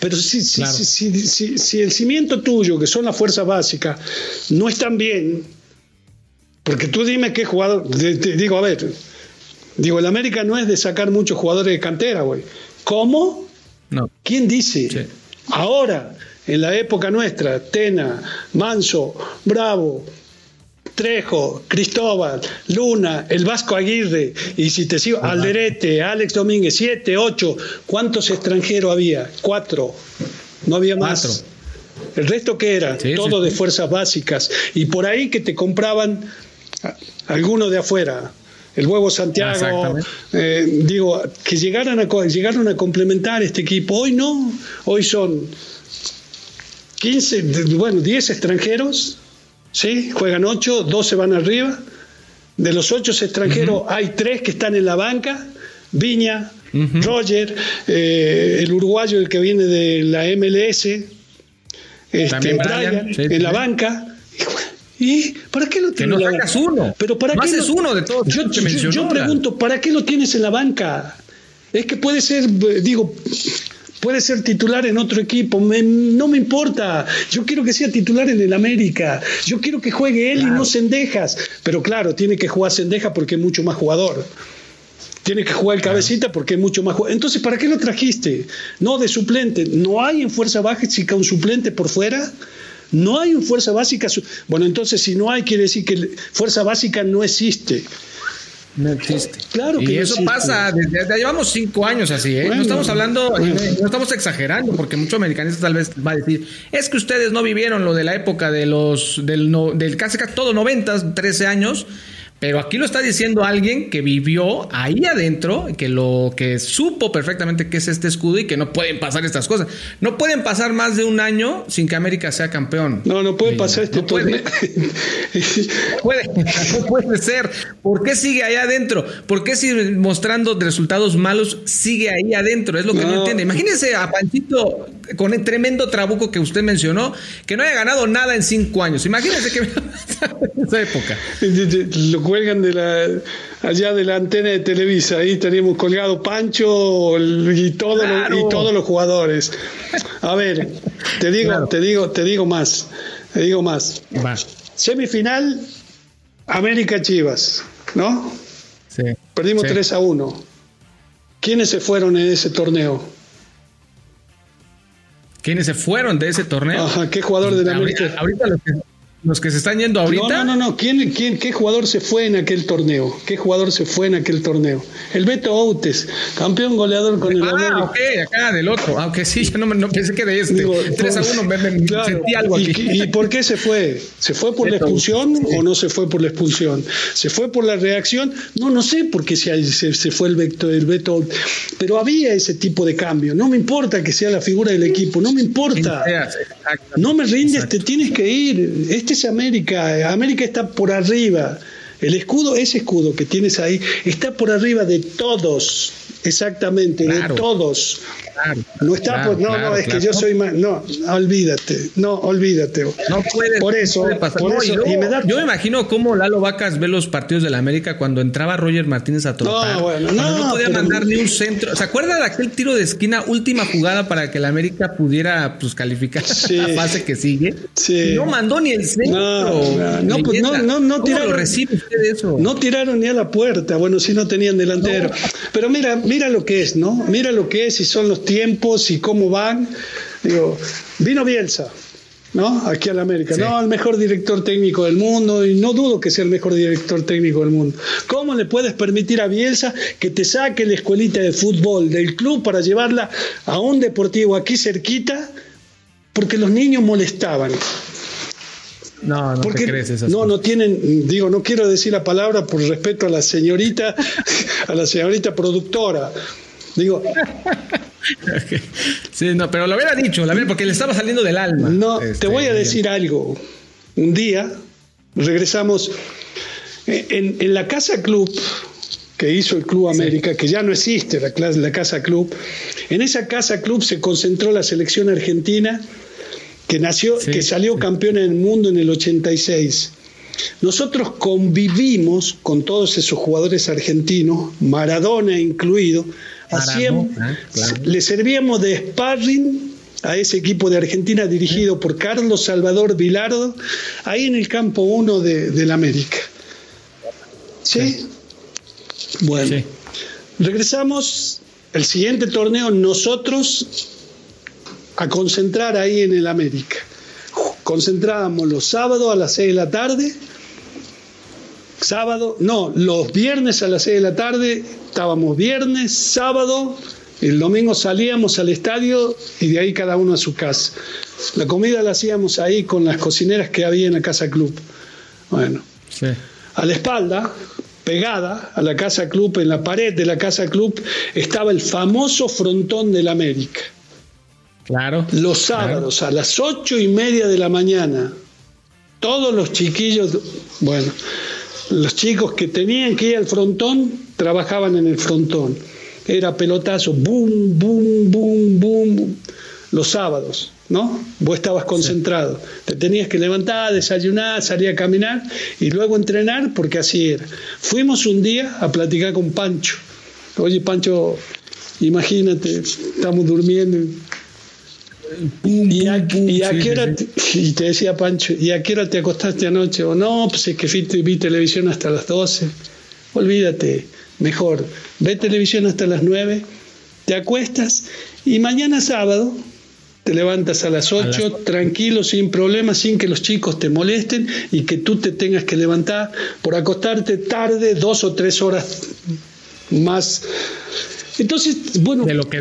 Pero si, si, el cimiento tuyo, que son las fuerzas básicas, no están bien, porque tú dime qué jugador, te, digo, a ver, digo, el América no es de sacar muchos jugadores de cantera, güey. ¿Cómo? No. ¿Quién dice? Ahora, en la época nuestra, Tena, Manso, Bravo, Trejo, Cristóbal, Luna, el Vasco Aguirre, y si te sigo, Alderete, Alex Domínguez, siete, ocho, ¿cuántos extranjeros había? Cuatro, no había más. El resto que era, todo de fuerzas básicas, y por ahí que te compraban algunos de afuera, el huevo Santiago, eh, digo, que llegaran a, llegaron a complementar este equipo. Hoy no, hoy son 15, bueno, 10 extranjeros ¿sí? Juegan ocho, dos se van arriba. De los ocho extranjeros hay tres que están en la banca. Viña, Roger, eh, el uruguayo, el que viene de la MLS, este, Brian, en la banca. ¿Y para qué lo tienes? Que no sacas uno. Pero para qué es uno de todos. Yo, pregunto, ¿para qué lo tienes en la banca? Es que puede ser, digo, puede ser titular en otro equipo, no me importa, yo quiero que sea titular en el América, yo quiero que juegue él y no Sendejas, pero claro, tiene que jugar Sendejas porque es mucho más jugador. Tiene que jugar el cabecita porque es mucho más jugador. Entonces, ¿para qué lo trajiste? No de suplente. ¿No hay en fuerza básica un suplente por fuera? No hay un fuerza básica. Bueno, entonces si no hay, quiere decir que fuerza básica no existe. No existe. Claro que y eso pasa, desde, llevamos cinco años así, ¿eh? no estamos hablando, no estamos exagerando, porque muchos americanistas tal vez va a decir, es que ustedes no vivieron lo de la época de los, del, no, del casi todo 90, 13 años, pero aquí lo está diciendo alguien que vivió ahí adentro, que lo que supo perfectamente qué es este escudo y que no pueden pasar estas cosas. No pueden pasar más de un año sin que América sea campeón. No, no puede pasar este no puede. *laughs* puede. No puede ser. ¿Por qué sigue ahí adentro? ¿Por qué sigue mostrando resultados malos sigue ahí adentro? Es lo que no, entiende. Imagínense a Panchito con el tremendo trabuco que usted mencionó, que no haya ganado nada en cinco años. Imagínense que *laughs* en esa época cuelgan de la, allá de la antena de Televisa. Ahí teníamos colgado Pancho y, todo y todos los jugadores. A ver, te digo, te digo, te digo más. Te digo más. Semifinal, América Chivas, ¿no? Sí. Perdimos 3 a 1. ¿Quiénes se fueron en ese torneo? ¿Quiénes se fueron de ese torneo? Ajá, ¿qué jugador de la América? Ahorita los que, los que se están yendo ahorita. No, no, no, ¿Quién, quién, ¿Qué jugador se fue en aquel torneo? ¿Qué jugador se fue en aquel torneo? El Beto Outes, campeón goleador con el ah, América. Ah, ok, acá del otro. Aunque sí, yo no, no pensé que de este. 3 a 1 me, *laughs* sentí algo aquí. ¿Y, por qué se fue? ¿Se fue por la expulsión o no se fue por la expulsión? ¿Se fue por la reacción? No, no sé por qué se, se, fue el, Beto, el Beto. Pero había ese tipo de cambio. No me importa que sea la figura del equipo, no me importa. No me rindes, te tienes que ir. Este América. América está por arriba. El escudo, ese escudo que tienes ahí, está por arriba de todos. Exactamente, de todos. no está por, no, no, es que yo soy más, no, olvídate, no, olvídate. No puede, por eso, yo, me imagino cómo Lalo Vacas ve los partidos de la América cuando entraba Roger Martínez a trotar. No, bueno, no, no podía mandar ni un centro. ¿Se acuerda de aquel tiro de esquina, última jugada para que la América pudiera pues calificar *laughs* la fase que sigue? Sí. no mandó ni el centro. No, no, pues no, no, no tiraron. Lo recibe eso? No tiraron ni a la puerta. Bueno, si no tenían delantero. Pero mira, mira lo que es, ¿no? Mira lo que es y son los tiempos y cómo van. Digo, vino Bielsa, ¿no? Aquí a la América. No, el mejor director técnico del mundo y no dudo que sea el mejor director técnico del mundo. ¿Cómo le puedes permitir a Bielsa que te saque la escuelita de fútbol del club para llevarla a un deportivo aquí cerquita? Porque los niños molestaban. No, no Porque, crees No, no tienen, digo, no quiero decir la palabra por respeto a la señorita, *laughs* a la señorita productora. Digo. *laughs* Sí, no, pero lo hubiera dicho, porque le estaba saliendo del alma. No, te este, voy a decir algo. Un día regresamos en, en, la Casa Club que hizo el Club América, que ya no existe la, la Casa Club. En esa Casa Club se concentró la selección argentina que nació, que salió campeón en el mundo en el 86. Nosotros convivimos con todos esos jugadores argentinos, Maradona incluido, hacíamos, le servíamos de sparring a ese equipo de Argentina dirigido por Carlos Salvador Vilardo, ahí en el campo 1 de, la América. ¿Sí? Bueno, regresamos. El siguiente torneo, nosotros a concentrar ahí en el América. Concentrábamos los sábados a las 6 de la tarde, sábado, no, los viernes a las 6 de la tarde, estábamos viernes, sábado, el domingo salíamos al estadio y de ahí cada uno a su casa. La comida la hacíamos ahí con las cocineras que había en la Casa Club. Bueno, a la espalda, pegada a la Casa Club, en la pared de la Casa Club, estaba el famoso frontón del América. Claro. Los sábados a las ocho y media de la mañana, todos los chiquillos, bueno, los chicos que tenían que ir al frontón, trabajaban en el frontón. Era pelotazo, boom, boom, boom, boom, los sábados, ¿no? Vos estabas concentrado. Te tenías que levantar, desayunar, salir a caminar y luego entrenar porque así era. Fuimos un día a platicar con Pancho. Oye, Pancho, Imagínate, estamos durmiendo. ¿Y a, qué hora te, y te decía Pancho, ¿y a qué hora te acostaste anoche? O no, pues es que vi, televisión hasta las 12. Olvídate, mejor, ve televisión hasta las 9, te acuestas y mañana sábado te levantas a las 8, tranquilo, sin problemas, sin que los chicos te molesten y que tú te tengas que levantar por acostarte tarde, dos o tres horas más entonces, bueno, de lo que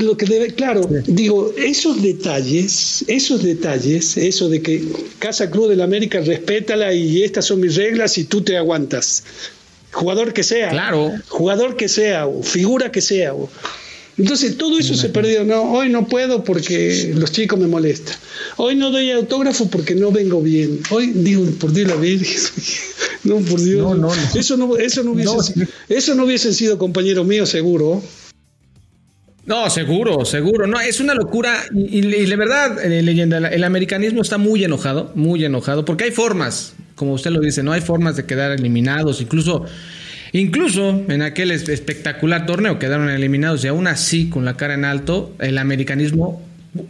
lo que debe, claro, digo, esos detalles, esos detalles, eso de que Casa Cruz del América respétala y estas son mis reglas y tú te aguantas. Jugador que sea, claro. jugador que sea, o figura que sea. entonces todo eso se perdió. No, hoy no puedo porque los chicos me molestan. Hoy no doy autógrafo porque no vengo bien. Hoy digo, por Dios la Virgen. No, por Dios. No, no, Eso, no, eso, no hubiese, eso no hubiesen sido compañeros míos, seguro. No, seguro, seguro. No, es una locura. Y, de verdad, eh, leyenda, el americanismo está muy enojado, muy enojado, porque hay formas, como usted lo dice, no hay formas de quedar eliminados. Incluso, incluso en aquel espectacular torneo quedaron eliminados y aún así, con la cara en alto, el americanismo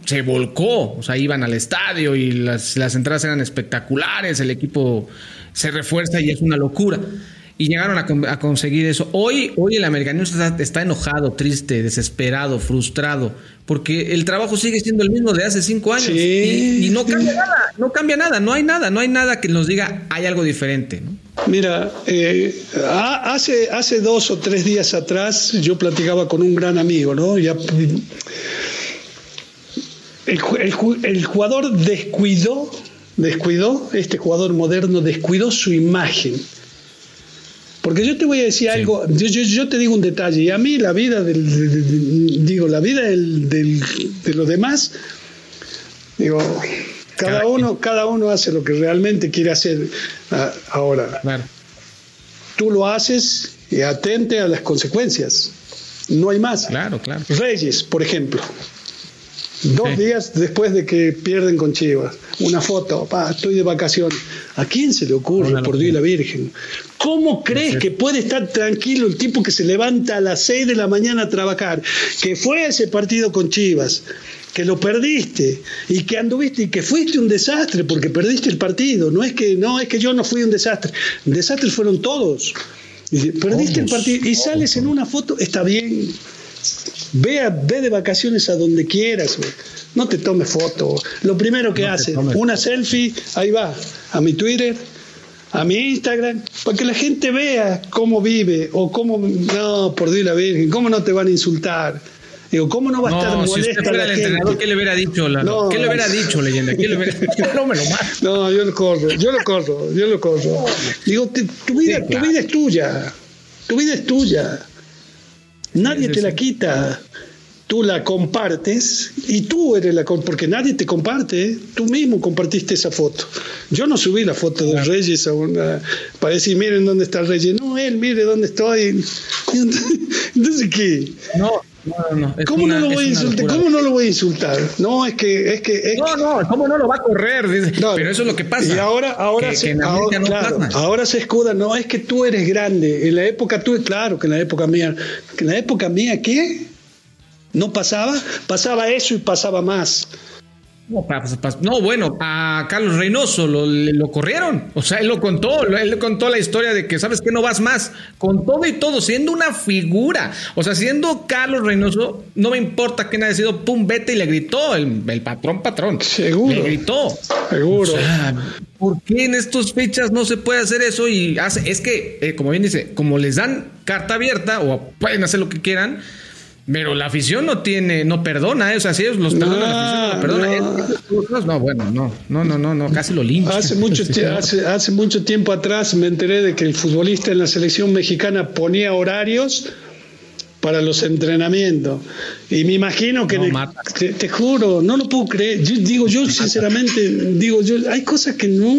se volcó. O sea, iban al estadio y las, las entradas eran espectaculares. El equipo se refuerza y es una locura. Y llegaron a, conseguir eso. Hoy, hoy el americano está, enojado, triste, desesperado, frustrado, porque el trabajo sigue siendo el mismo de hace cinco años. Y, no cambia nada, no cambia nada, no hay nada, no hay nada que nos diga hay algo diferente. Mira, eh, hace, hace dos o tres días atrás yo platicaba con un gran amigo, ¿no? Ya, el, el jugador descuidó descuidó, este jugador moderno descuidó su imagen. Porque yo te voy a decir algo, yo, te digo un detalle, y a mí la vida del, digo, la vida del, de los demás, digo, cada uno, cada uno hace lo que realmente quiere hacer ah, ahora. Tú lo haces y atente a las consecuencias. No hay más. Claro, claro. Reyes, por ejemplo. Dos días después de que pierden con Chivas. Una foto, pa, estoy de vacaciones. ¿A quién se le ocurre, por Dios y la Virgen? ¿Cómo crees que puede estar tranquilo el tipo que se levanta a las 6 de la mañana a trabajar, que fue a ese partido con Chivas, que lo perdiste y que anduviste y que fuiste un desastre porque perdiste el partido? No es que, no, es que yo no fui un desastre. Desastres fueron todos. Perdiste el partido y sales en una foto, está bien, Ve, ve de vacaciones a donde quieras, no te tomes foto. Lo primero que haces, una selfie, ahí va, a mi Twitter, a mi Instagram, para que la gente vea cómo vive o cómo, no, por Dios la Virgen, cómo no te van a insultar. Digo, ¿cómo no va a estar molesta si el entrenador, ¿qué le hubiera dicho? ¿Qué le hubiera dicho, leyenda? ¿Qué le hubiera... no *laughs* me lo No, yo lo corro, yo lo corro, yo lo corro. Digo, tu, vida, tu vida es tuya. Tu vida es tuya. Nadie te la quita. Tú la compartes y tú eres la porque nadie te comparte, tú mismo compartiste esa foto. Yo no subí la foto de Reyes a una, para decir, miren dónde está el Reyes. No, él, mire dónde estoy. *laughs* Entonces, ¿qué? No, no, no. ¿Cómo, no lo voy a insultar? ¿Cómo no lo voy a insultar? No, es que. Es que no, no, ¿cómo no lo va a correr? pero eso es lo que pasa. Y ahora, ahora, se, ahora, se escuda. No, es que tú eres grande. En la época, tú, claro que en la época mía. ¿En la época mía qué? ¿No pasaba? Pasaba eso y pasaba más. No, bueno, a Carlos Reynoso lo, corrieron. O sea, él lo contó. Él le contó la historia de que, ¿sabes que No vas más. Con todo y todo, siendo una figura. O sea, siendo Carlos Reynoso, no me importa que haya sido, pum, vete y le gritó el, patrón, patrón. Seguro. Le gritó. Seguro. ¿por qué en estas fechas no se puede hacer eso? Y hace, es que, eh, como bien dice, como les dan carta abierta o pueden hacer lo que quieran pero la afición no tiene, no perdona, ¿eh? o sea, si ellos los perdonan, la afición no perdona. No. bueno, no, no, no, no, no, casi lo linchan. Hace mucho, *laughs* hace, hace mucho tiempo atrás me enteré de que el futbolista en la selección mexicana ponía horarios para los entrenamientos. Y me imagino que, te, juro, no lo puedo creer. Yo digo, yo sinceramente, digo, yo, hay cosas que no,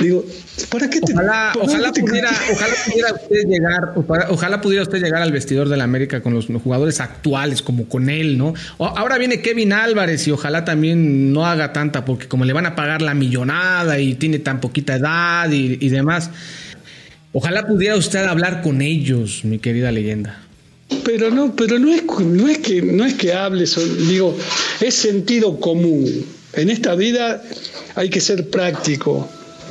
digo, ¿Para qué ojalá, ojalá, pudiera, ojalá pudiera usted llegar, ojalá pudiera usted llegar al vestidor de la América con los jugadores actuales, como con él, ¿no? Ahora viene Kevin Álvarez y ojalá también no haga tanta, porque como le van a pagar la millonada y tiene tan poquita edad y, y demás. Ojalá pudiera usted hablar con ellos, mi querida leyenda. Pero no, pero no es, no es que no es que hables, digo, es sentido común. En esta vida hay que ser práctico.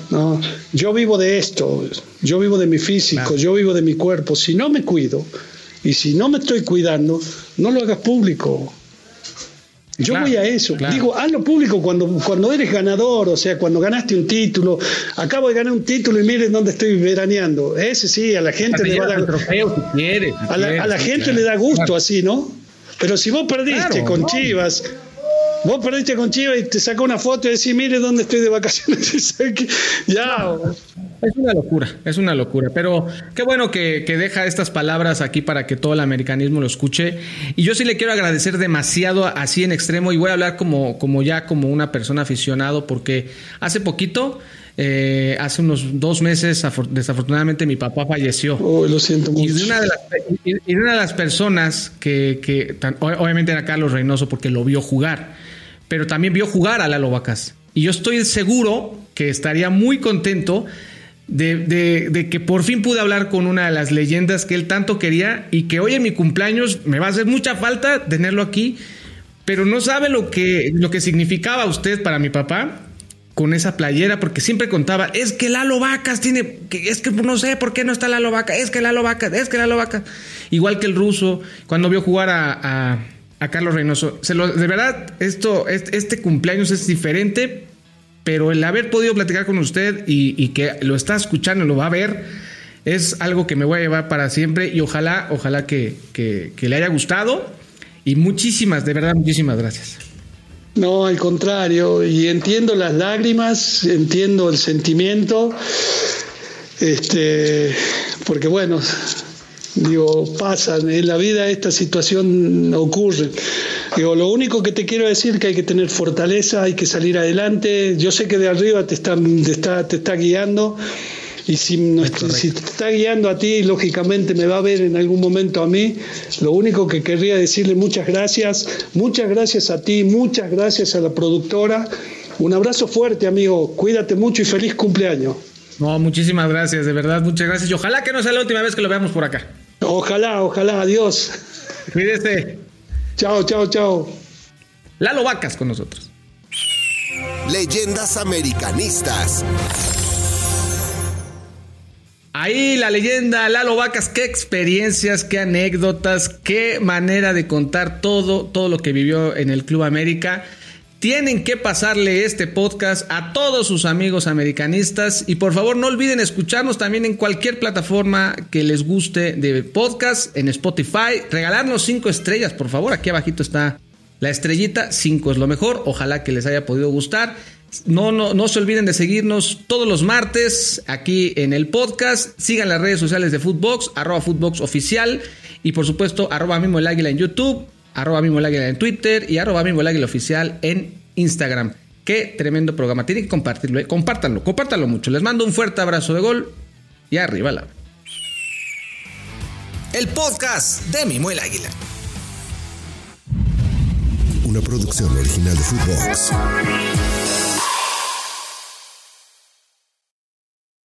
¿No? Yo vivo de esto, yo vivo de mi físico, yo vivo de mi cuerpo. Si no me cuido y si no me estoy cuidando, no lo hagas público. Yo voy a eso. Digo, hazlo público cuando, cuando eres ganador, o sea, cuando ganaste un título. Acabo de ganar un título y miren dónde estoy veraneando. Ese sí, a la gente le va a dar. a la, gente le da gusto así, ¿no? Pero si vos perdiste con Chivas, Vos perdiste con Chivas y te sacó una foto y decís, mire dónde estoy de vacaciones. *laughs* ya. Es una locura, es una locura. Pero qué bueno que, deja estas palabras aquí para que todo el americanismo lo escuche. Y yo sí le quiero agradecer demasiado así en extremo y voy a hablar como, como ya como una persona aficionado porque hace poquito... Eh, hace unos dos meses, desafortunadamente, mi papá falleció. Oh, lo siento mucho. Y de una de las, y de, una de las personas que, que obviamente era Carlos Reynoso, porque lo vio jugar pero también vio jugar a Lalo Vacas. Y yo estoy seguro que estaría muy contento de, que por fin pude hablar con una de las leyendas que él tanto quería y que hoy en mi cumpleaños me va a hacer mucha falta tenerlo aquí, pero no sabe lo que, lo que significaba usted para mi papá con esa playera, porque siempre contaba, es que Lalo Vacas tiene, es que no sé por qué no está Lalo Vacas, es que Lalo Vacas, es que Lalo Vacas, igual que el ruso, cuando vio jugar a Carlos Reynoso. Se lo, de verdad, esto, este, cumpleaños es diferente, pero el haber podido platicar con usted y, que lo está escuchando, lo va a ver, es algo que me voy a llevar para siempre y ojalá, ojalá que, le haya gustado. Y muchísimas, de verdad, muchísimas gracias. No, al contrario, y entiendo las lágrimas, entiendo el sentimiento, este, porque bueno, Digo, pasan, en la vida esta situación ocurre. Digo, lo único que te quiero decir es que hay que tener fortaleza, hay que salir adelante. Yo sé que de arriba te está, te está, te está guiando. Y si, si, te está guiando a ti, lógicamente me va a ver en algún momento a mí. Lo único que querría decirle muchas gracias, muchas gracias a ti, muchas gracias a la productora. Un abrazo fuerte, amigo. Cuídate mucho y feliz cumpleaños. No, muchísimas gracias, de verdad, muchas gracias. Y ojalá que no sea la última vez que lo veamos por acá. Ojalá, ojalá, adiós. Cuídese. Chao, chao, chao. Lalo Vacas con nosotros. Leyendas americanistas. Ahí la leyenda Lalo Vacas, qué experiencias, qué anécdotas, qué manera de contar todo, todo lo que vivió en el Club América. Tienen que pasarle este podcast a todos sus amigos americanistas y por favor no olviden escucharnos también en cualquier plataforma que les guste de podcast, en Spotify, regalarnos cinco estrellas, por favor, aquí abajito está la estrellita, cinco es lo mejor, ojalá que les haya podido gustar. No, no, no se olviden de seguirnos todos los martes aquí en el podcast. Sigan las redes sociales de Footbox, arroba Footbox oficial y por supuesto arroba mismo el águila en YouTube arroba mismo el águila en Twitter y arroba mismo el águila oficial en Instagram. Qué tremendo programa. Tienen que compartirlo. ¿eh? Compártanlo, compártanlo mucho. Les mando un fuerte abrazo de gol y arriba la. El podcast de Mimo el Águila. Una producción original de Footbox.